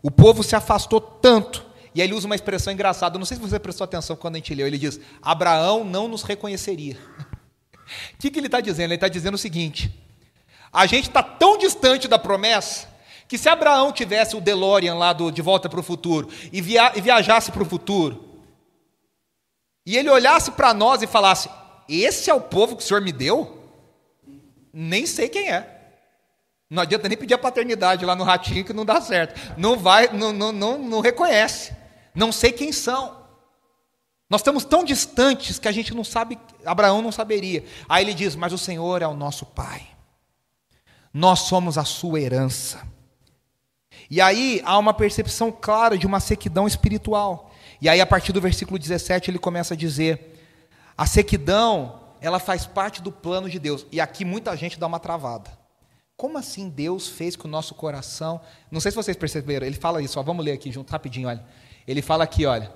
O povo se afastou tanto. E aí ele usa uma expressão engraçada. Não sei se você prestou atenção quando a gente leu. Ele diz: Abraão não nos reconheceria. O que, que ele está dizendo? Ele está dizendo o seguinte: a gente está tão distante da promessa que se Abraão tivesse o DeLorean lá do, de volta para o futuro e, via, e viajasse para o futuro, e ele olhasse para nós e falasse: Esse é o povo que o Senhor me deu? Nem sei quem é. Não adianta nem pedir a paternidade lá no ratinho que não dá certo. Não vai, não, não, não, não reconhece. Não sei quem são. Nós estamos tão distantes que a gente não sabe, Abraão não saberia. Aí ele diz: Mas o Senhor é o nosso Pai. Nós somos a sua herança. E aí há uma percepção clara de uma sequidão espiritual. E aí, a partir do versículo 17, ele começa a dizer: a sequidão, ela faz parte do plano de Deus. E aqui muita gente dá uma travada. Como assim Deus fez com o nosso coração? Não sei se vocês perceberam, ele fala isso, ó, vamos ler aqui junto rapidinho, olha. Ele fala aqui, olha.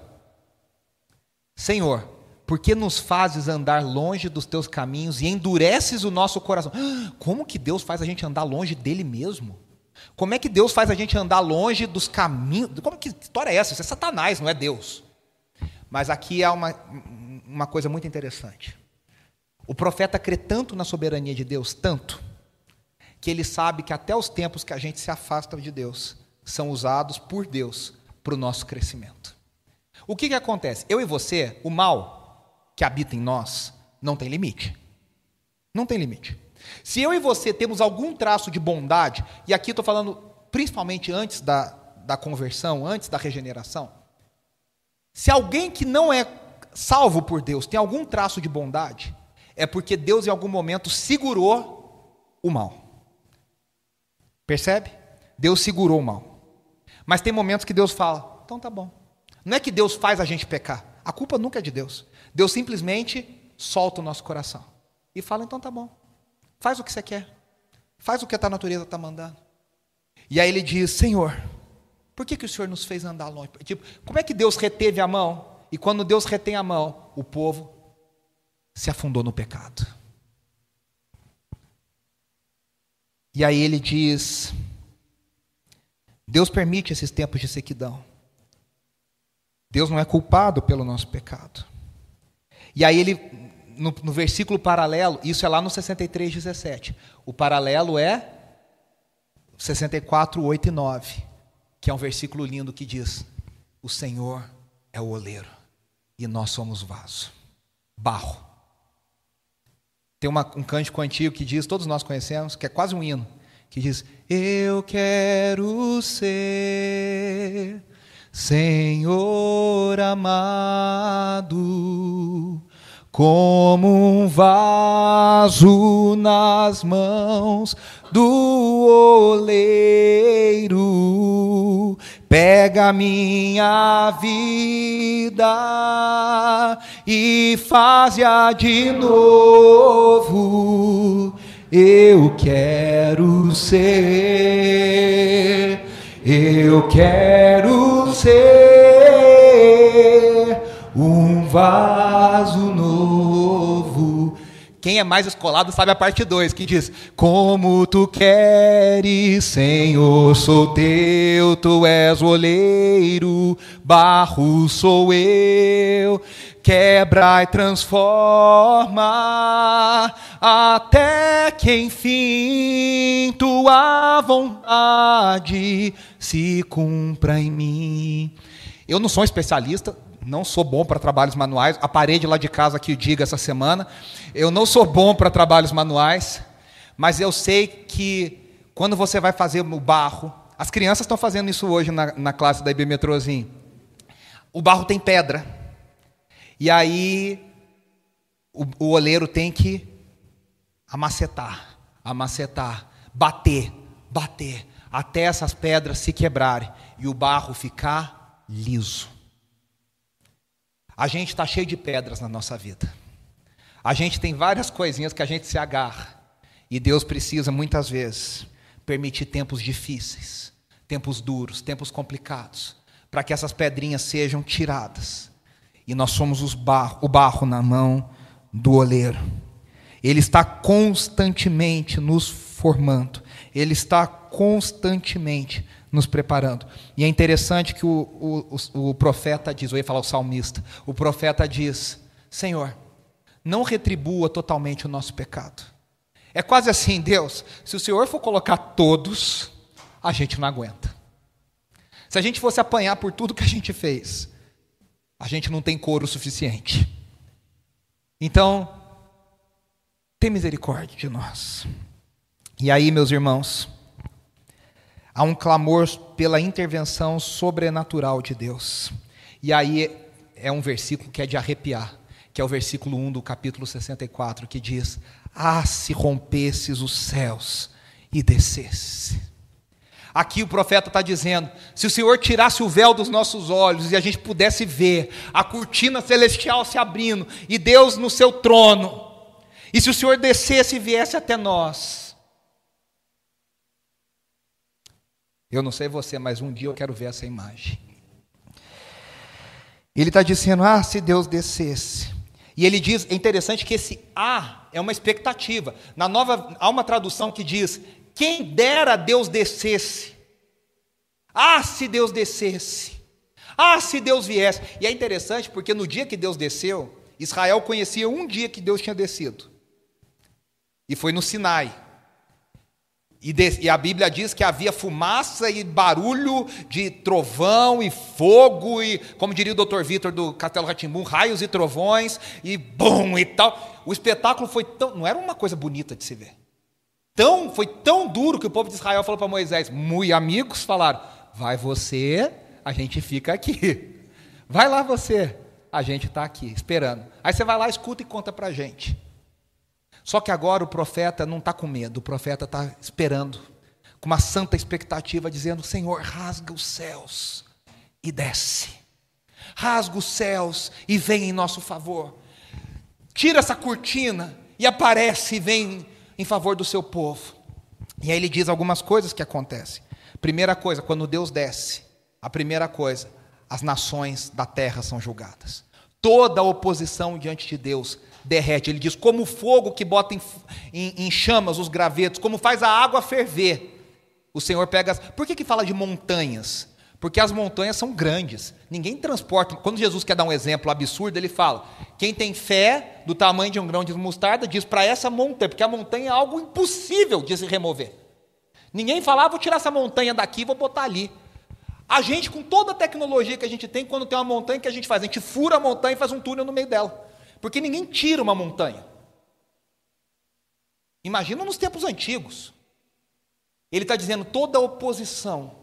Senhor, por que nos fazes andar longe dos teus caminhos e endureces o nosso coração? Como que Deus faz a gente andar longe dele mesmo? Como é que Deus faz a gente andar longe dos caminhos? Como que história é essa? Isso é Satanás, não é Deus. Mas aqui há uma, uma coisa muito interessante. O profeta crê tanto na soberania de Deus, tanto, que ele sabe que até os tempos que a gente se afasta de Deus são usados por Deus para o nosso crescimento. O que, que acontece? Eu e você, o mal que habita em nós, não tem limite. Não tem limite. Se eu e você temos algum traço de bondade, e aqui estou falando principalmente antes da, da conversão, antes da regeneração, se alguém que não é salvo por Deus tem algum traço de bondade, é porque Deus em algum momento segurou o mal. Percebe? Deus segurou o mal. Mas tem momentos que Deus fala: então tá bom. Não é que Deus faz a gente pecar. A culpa nunca é de Deus. Deus simplesmente solta o nosso coração e fala: então tá bom. Faz o que você quer. Faz o que a tua natureza está mandando. E aí ele diz: Senhor, por que, que o Senhor nos fez andar longe? Tipo, como é que Deus reteve a mão? E quando Deus retém a mão, o povo se afundou no pecado. E aí ele diz: Deus permite esses tempos de sequidão. Deus não é culpado pelo nosso pecado. E aí ele no, no versículo paralelo, isso é lá no 63, 17. O paralelo é 64, 8 e 9, que é um versículo lindo que diz: O Senhor é o oleiro e nós somos vaso, barro. Tem uma, um cântico antigo que diz, todos nós conhecemos, que é quase um hino, que diz: Eu quero ser Senhor amado como um vaso nas mãos do oleiro. Pega minha vida e faz-a de novo. Eu quero ser, eu quero ser um vaso novo. Quem é mais escolado sabe a parte 2, que diz: Como tu queres, Senhor, sou teu, tu és o oleiro, barro sou eu, quebra e transforma, até que enfim tua vontade se cumpra em mim. Eu não sou um especialista, não sou bom para trabalhos manuais. A parede lá de casa que diga essa semana. Eu não sou bom para trabalhos manuais, mas eu sei que quando você vai fazer o barro, as crianças estão fazendo isso hoje na, na classe da IB Metrozinho. O barro tem pedra. E aí o, o oleiro tem que amacetar, amacetar, bater, bater, até essas pedras se quebrarem e o barro ficar liso. A gente está cheio de pedras na nossa vida. A gente tem várias coisinhas que a gente se agarra. E Deus precisa, muitas vezes, permitir tempos difíceis, tempos duros, tempos complicados, para que essas pedrinhas sejam tiradas. E nós somos barro, o barro na mão do oleiro. Ele está constantemente nos formando, ele está constantemente nos preparando. E é interessante que o, o, o profeta diz, eu ia falar o salmista, o profeta diz: Senhor, não retribua totalmente o nosso pecado. É quase assim, Deus, se o Senhor for colocar todos, a gente não aguenta. Se a gente fosse apanhar por tudo que a gente fez, a gente não tem couro suficiente. Então, tem misericórdia de nós. E aí, meus irmãos, há um clamor pela intervenção sobrenatural de Deus. E aí é um versículo que é de arrepiar, que é o versículo 1 do capítulo 64, que diz: Ah, se rompesses os céus e descesse. Aqui o profeta está dizendo: se o Senhor tirasse o véu dos nossos olhos e a gente pudesse ver a cortina celestial se abrindo e Deus no seu trono, e se o Senhor descesse e viesse até nós, eu não sei você, mas um dia eu quero ver essa imagem. Ele está dizendo: ah, se Deus descesse. E ele diz, é interessante que esse ah é uma expectativa. Na nova, há uma tradução que diz: quem dera Deus descesse. Ah, se Deus descesse. Ah, se Deus viesse. E é interessante porque no dia que Deus desceu, Israel conhecia um dia que Deus tinha descido. E foi no Sinai. E, de, e, a Bíblia diz que havia fumaça e barulho de trovão e fogo, e, como diria o doutor Vitor do Castelo Ratimbum, raios e trovões, e bum e tal. O espetáculo foi tão. Não era uma coisa bonita de se ver. Tão, foi tão duro que o povo de Israel falou para Moisés, muito amigos, falaram: vai você, a gente fica aqui. Vai lá você, a gente está aqui, esperando. Aí você vai lá, escuta e conta para a gente. Só que agora o profeta não está com medo, o profeta está esperando, com uma santa expectativa, dizendo: Senhor, rasga os céus e desce. Rasga os céus e vem em nosso favor. Tira essa cortina e aparece e vem em favor do seu povo. E aí ele diz algumas coisas que acontecem. Primeira coisa, quando Deus desce, a primeira coisa, as nações da terra são julgadas. Toda oposição diante de Deus derrete. Ele diz: como o fogo que bota em, em, em, chamas os gravetos, como faz a água ferver. O Senhor pega. As... Por que, que fala de montanhas? Porque as montanhas são grandes. Ninguém transporta. Quando Jesus quer dar um exemplo absurdo, ele fala: quem tem fé do tamanho de um grão de mostarda, diz para essa montanha, porque a montanha é algo impossível de se remover. Ninguém fala, ah, vou tirar essa montanha daqui e vou botar ali. A gente, com toda a tecnologia que a gente tem, quando tem uma montanha, o que a gente faz? A gente fura a montanha e faz um túnel no meio dela. Porque ninguém tira uma montanha. Imagina nos tempos antigos. Ele está dizendo toda oposição,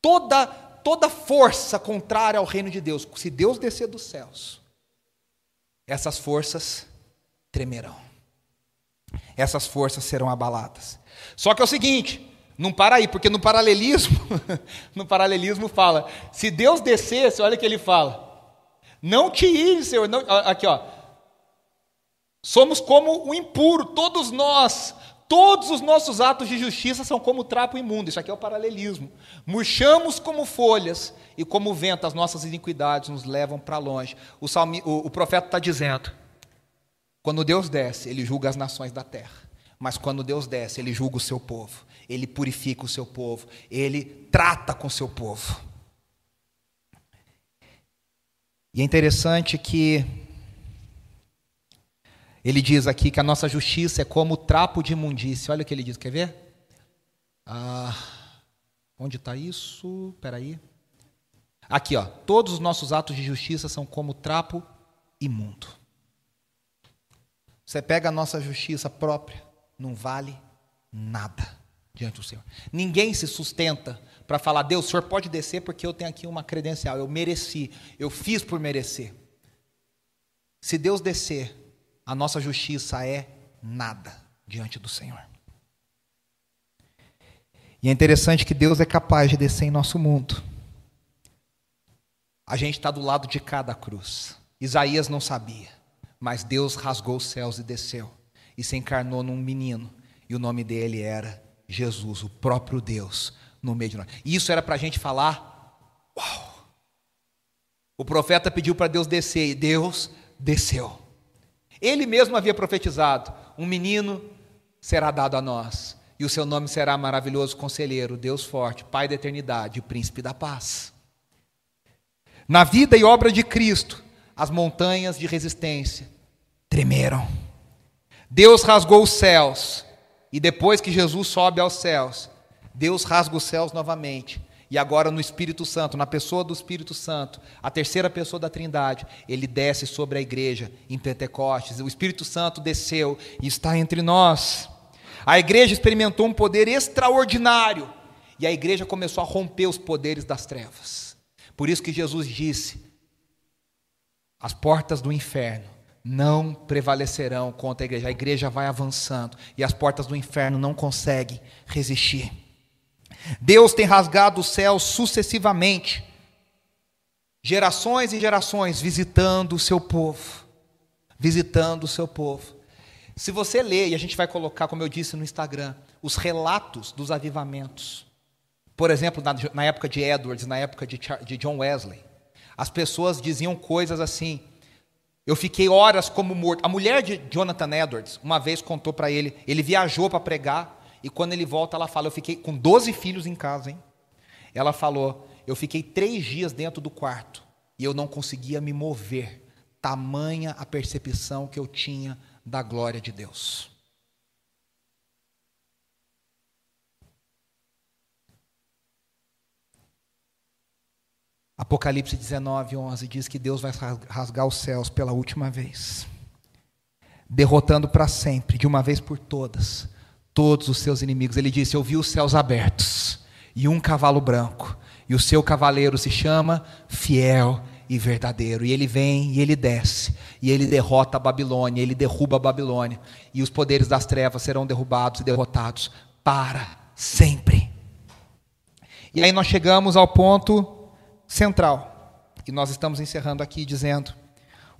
toda, toda força contrária ao reino de Deus. Se Deus descer dos céus, essas forças tremerão. Essas forças serão abaladas. Só que é o seguinte, não para aí, porque no paralelismo, no paralelismo fala, se Deus descesse, olha o que ele fala, não te ires, Senhor. Não, aqui, ó. Somos como o impuro, todos nós. Todos os nossos atos de justiça são como trapo imundo. Isso aqui é o paralelismo. Murchamos como folhas e como vento as nossas iniquidades nos levam para longe. O, salmi, o, o profeta está dizendo: quando Deus desce, ele julga as nações da terra. Mas quando Deus desce, ele julga o seu povo. Ele purifica o seu povo. Ele trata com o seu povo. E é interessante que ele diz aqui que a nossa justiça é como trapo de imundícia. Olha o que ele diz, quer ver? Ah, onde está isso? Espera aí. Aqui, ó. Todos os nossos atos de justiça são como trapo imundo. Você pega a nossa justiça própria, não vale nada diante do Senhor. Ninguém se sustenta para falar: Deus, o senhor pode descer porque eu tenho aqui uma credencial, eu mereci, eu fiz por merecer. Se Deus descer, a nossa justiça é nada diante do Senhor. E é interessante que Deus é capaz de descer em nosso mundo. A gente está do lado de cada cruz. Isaías não sabia, mas Deus rasgou os céus e desceu e se encarnou num menino, e o nome dele era Jesus, o próprio Deus, no meio de nós. E isso era para a gente falar: Uau! O profeta pediu para Deus descer, e Deus desceu. Ele mesmo havia profetizado: Um menino será dado a nós, e o seu nome será maravilhoso conselheiro, Deus forte, Pai da eternidade, príncipe da paz. Na vida e obra de Cristo, as montanhas de resistência tremeram. Deus rasgou os céus, e depois que Jesus sobe aos céus, Deus rasga os céus novamente. E agora no Espírito Santo, na pessoa do Espírito Santo, a terceira pessoa da Trindade, ele desce sobre a igreja em Pentecostes. O Espírito Santo desceu e está entre nós. A igreja experimentou um poder extraordinário e a igreja começou a romper os poderes das trevas. Por isso que Jesus disse: as portas do inferno não prevalecerão contra a igreja. A igreja vai avançando e as portas do inferno não conseguem resistir. Deus tem rasgado o céu sucessivamente, gerações e gerações, visitando o seu povo. Visitando o seu povo. Se você ler, e a gente vai colocar, como eu disse no Instagram, os relatos dos avivamentos. Por exemplo, na, na época de Edwards, na época de, de John Wesley, as pessoas diziam coisas assim: eu fiquei horas como morto. A mulher de Jonathan Edwards, uma vez contou para ele, ele viajou para pregar, e quando ele volta, ela fala: Eu fiquei com 12 filhos em casa, hein? Ela falou: Eu fiquei três dias dentro do quarto e eu não conseguia me mover, tamanha a percepção que eu tinha da glória de Deus. Apocalipse 19, 11 diz que Deus vai rasgar os céus pela última vez, derrotando para sempre, de uma vez por todas, todos os seus inimigos. Ele disse: Eu vi os céus abertos e um cavalo branco, e o seu cavaleiro se chama Fiel e Verdadeiro. E ele vem e ele desce, e ele derrota a Babilônia, ele derruba a Babilônia, e os poderes das trevas serão derrubados e derrotados para sempre. E aí nós chegamos ao ponto central. E nós estamos encerrando aqui dizendo: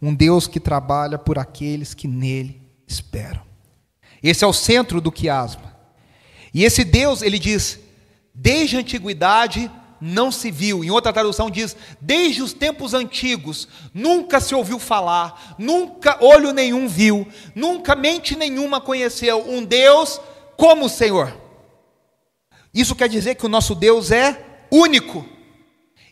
um Deus que trabalha por aqueles que nele esperam. Esse é o centro do quiasma. E esse Deus, ele diz, desde a antiguidade não se viu. Em outra tradução diz, desde os tempos antigos nunca se ouviu falar, nunca olho nenhum viu, nunca mente nenhuma conheceu um Deus como o Senhor. Isso quer dizer que o nosso Deus é único.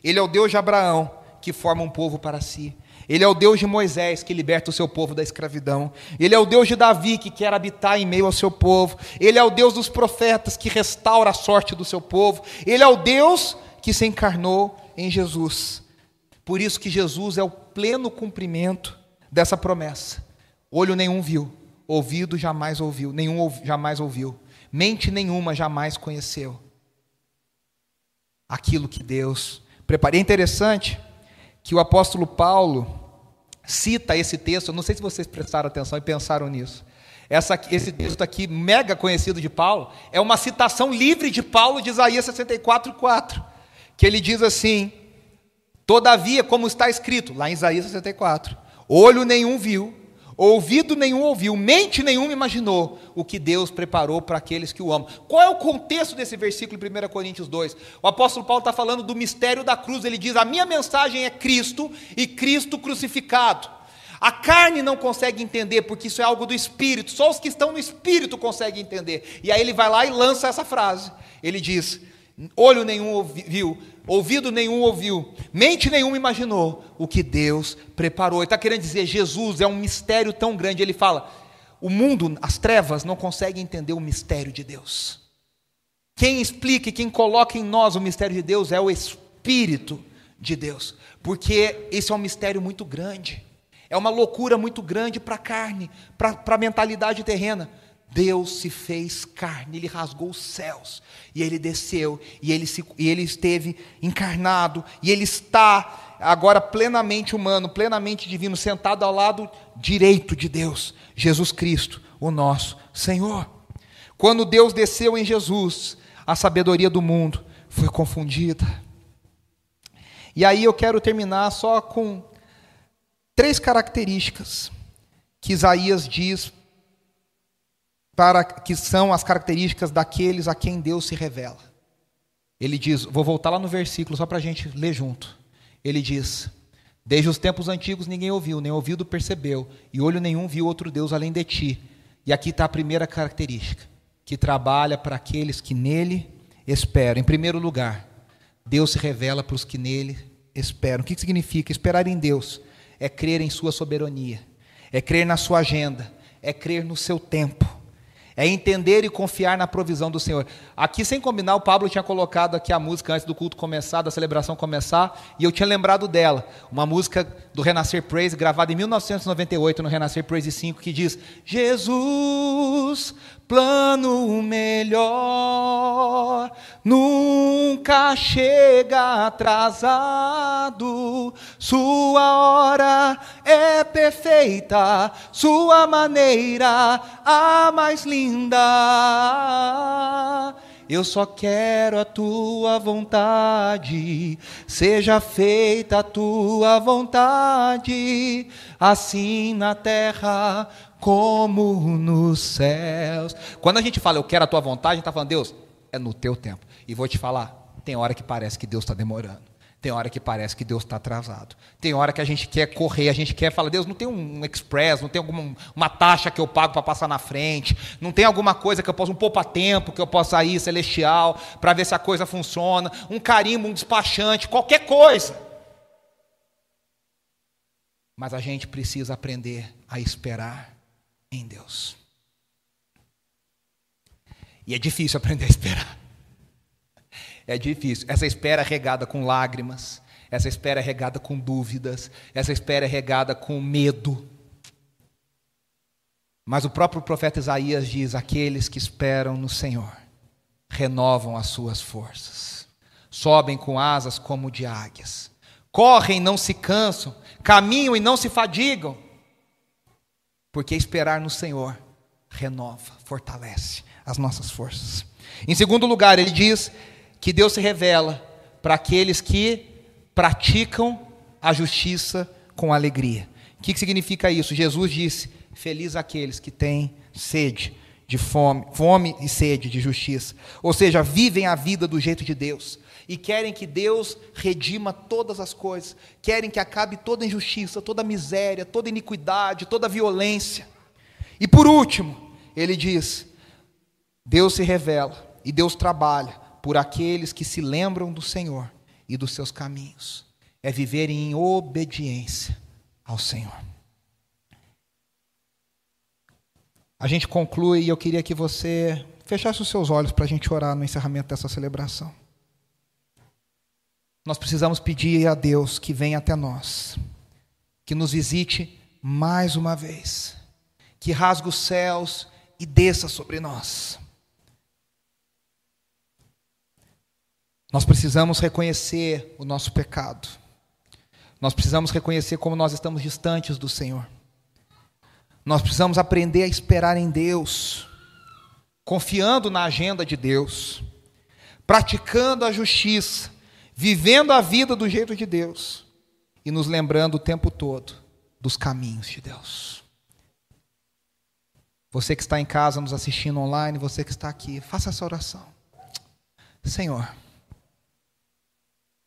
Ele é o Deus de Abraão, que forma um povo para si. Ele é o Deus de Moisés, que liberta o seu povo da escravidão. Ele é o Deus de Davi, que quer habitar em meio ao seu povo. Ele é o Deus dos profetas, que restaura a sorte do seu povo. Ele é o Deus que se encarnou em Jesus. Por isso que Jesus é o pleno cumprimento dessa promessa. Olho nenhum viu, ouvido jamais ouviu, nenhum jamais ouviu, mente nenhuma jamais conheceu aquilo que Deus preparei. É interessante que o apóstolo Paulo cita esse texto, não sei se vocês prestaram atenção e pensaram nisso. Essa, esse texto aqui, mega conhecido de Paulo, é uma citação livre de Paulo de Isaías 64, 4, que ele diz assim: Todavia, como está escrito, lá em Isaías 64, olho nenhum viu, Ouvido nenhum ouviu, mente nenhuma imaginou o que Deus preparou para aqueles que o amam. Qual é o contexto desse versículo em 1 Coríntios 2? O apóstolo Paulo está falando do mistério da cruz. Ele diz: A minha mensagem é Cristo e Cristo crucificado. A carne não consegue entender, porque isso é algo do espírito, só os que estão no espírito conseguem entender. E aí ele vai lá e lança essa frase. Ele diz: Olho nenhum viu, ouvido nenhum ouviu, mente nenhuma imaginou o que Deus preparou. Ele está querendo dizer, Jesus é um mistério tão grande. Ele fala, o mundo, as trevas, não conseguem entender o mistério de Deus. Quem explica e quem coloca em nós o mistério de Deus é o Espírito de Deus, porque esse é um mistério muito grande, é uma loucura muito grande para a carne, para a mentalidade terrena. Deus se fez carne, ele rasgou os céus, e ele desceu, e ele, se, e ele esteve encarnado, e ele está agora plenamente humano, plenamente divino, sentado ao lado direito de Deus, Jesus Cristo, o nosso Senhor. Quando Deus desceu em Jesus, a sabedoria do mundo foi confundida. E aí eu quero terminar só com três características que Isaías diz para que são as características daqueles a quem Deus se revela. Ele diz, vou voltar lá no versículo só para a gente ler junto. Ele diz: Desde os tempos antigos ninguém ouviu, nem ouvido percebeu, e olho nenhum viu outro Deus além de ti. E aqui está a primeira característica, que trabalha para aqueles que nele esperam. Em primeiro lugar, Deus se revela para os que nele esperam. O que significa? Esperar em Deus é crer em Sua soberania, é crer na Sua agenda, é crer no seu tempo é entender e confiar na provisão do Senhor. Aqui, sem combinar, o Pablo tinha colocado aqui a música antes do culto começar, da celebração começar, e eu tinha lembrado dela. Uma música do Renascer Praise, gravada em 1998 no Renascer Praise 5, que diz: Jesus, plano melhor, nunca chega atrasado, sua hora é perfeita, sua maneira a mais linda. Eu só quero a tua vontade, seja feita a tua vontade, assim na terra como nos céus. Quando a gente fala, eu quero a tua vontade, a gente está falando, Deus, é no teu tempo. E vou te falar, tem hora que parece que Deus está demorando. Tem hora que parece que Deus está atrasado. Tem hora que a gente quer correr, a gente quer falar, Deus, não tem um express, não tem alguma uma taxa que eu pago para passar na frente, não tem alguma coisa que eu possa, um poupa-tempo que eu possa ir celestial, para ver se a coisa funciona, um carimbo, um despachante, qualquer coisa. Mas a gente precisa aprender a esperar em Deus. E é difícil aprender a esperar. É difícil. Essa espera é regada com lágrimas, essa espera é regada com dúvidas, essa espera é regada com medo. Mas o próprio profeta Isaías diz: aqueles que esperam no Senhor renovam as suas forças, sobem com asas como de águias, correm e não se cansam, caminham e não se fadigam porque esperar no Senhor renova, fortalece as nossas forças. Em segundo lugar, ele diz que Deus se revela para aqueles que praticam a justiça com alegria. O que significa isso? Jesus disse: Feliz aqueles que têm sede de fome, fome e sede de justiça. Ou seja, vivem a vida do jeito de Deus e querem que Deus redima todas as coisas, querem que acabe toda injustiça, toda miséria, toda iniquidade, toda violência. E por último, ele diz: Deus se revela e Deus trabalha por aqueles que se lembram do Senhor e dos seus caminhos. É viver em obediência ao Senhor. A gente conclui e eu queria que você fechasse os seus olhos para a gente orar no encerramento dessa celebração. Nós precisamos pedir a Deus que venha até nós, que nos visite mais uma vez, que rasgue os céus e desça sobre nós. Nós precisamos reconhecer o nosso pecado. Nós precisamos reconhecer como nós estamos distantes do Senhor. Nós precisamos aprender a esperar em Deus, confiando na agenda de Deus, praticando a justiça, vivendo a vida do jeito de Deus e nos lembrando o tempo todo dos caminhos de Deus. Você que está em casa nos assistindo online, você que está aqui, faça essa oração. Senhor,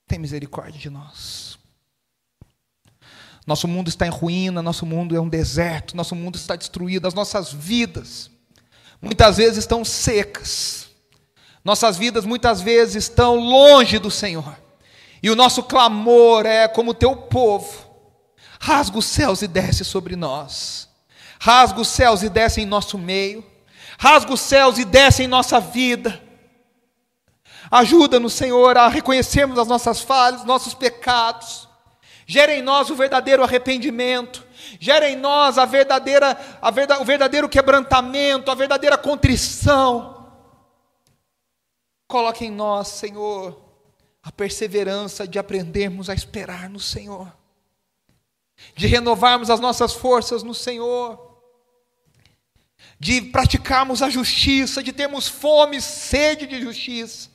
tem misericórdia de nós. Nosso mundo está em ruína, nosso mundo é um deserto, nosso mundo está destruído, as nossas vidas muitas vezes estão secas. Nossas vidas muitas vezes estão longe do Senhor. E o nosso clamor é como teu povo. Rasga os céus e desce sobre nós. Rasga os céus e desce em nosso meio. Rasga os céus e desce em nossa vida. Ajuda-nos, Senhor, a reconhecermos as nossas falhas, nossos pecados. Gera em nós o verdadeiro arrependimento. Gera em nós a verdadeira, a verda, o verdadeiro quebrantamento, a verdadeira contrição. Coloque em nós, Senhor, a perseverança de aprendermos a esperar no Senhor, de renovarmos as nossas forças no Senhor, de praticarmos a justiça, de termos fome sede de justiça,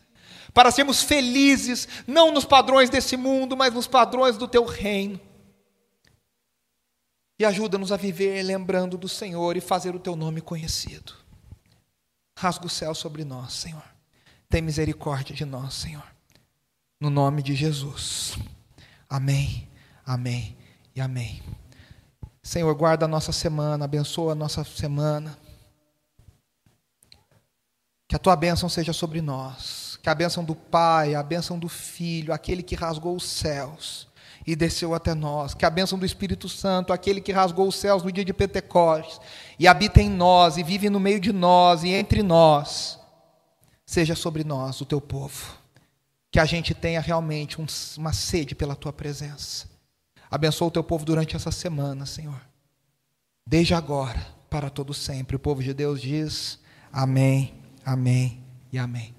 para sermos felizes, não nos padrões desse mundo, mas nos padrões do teu reino. E ajuda-nos a viver lembrando do Senhor e fazer o teu nome conhecido. Rasga o céu sobre nós, Senhor. Tem misericórdia de nós, Senhor. No nome de Jesus. Amém, amém e amém. Senhor, guarda a nossa semana, abençoa a nossa semana. Que a tua bênção seja sobre nós. Que a bênção do Pai, a bênção do Filho, aquele que rasgou os céus e desceu até nós. Que a bênção do Espírito Santo, aquele que rasgou os céus no dia de Pentecostes e habita em nós e vive no meio de nós e entre nós, seja sobre nós, o teu povo. Que a gente tenha realmente um, uma sede pela tua presença. Abençoa o teu povo durante essa semana, Senhor. Desde agora, para todo sempre. O povo de Deus diz: Amém, Amém e Amém.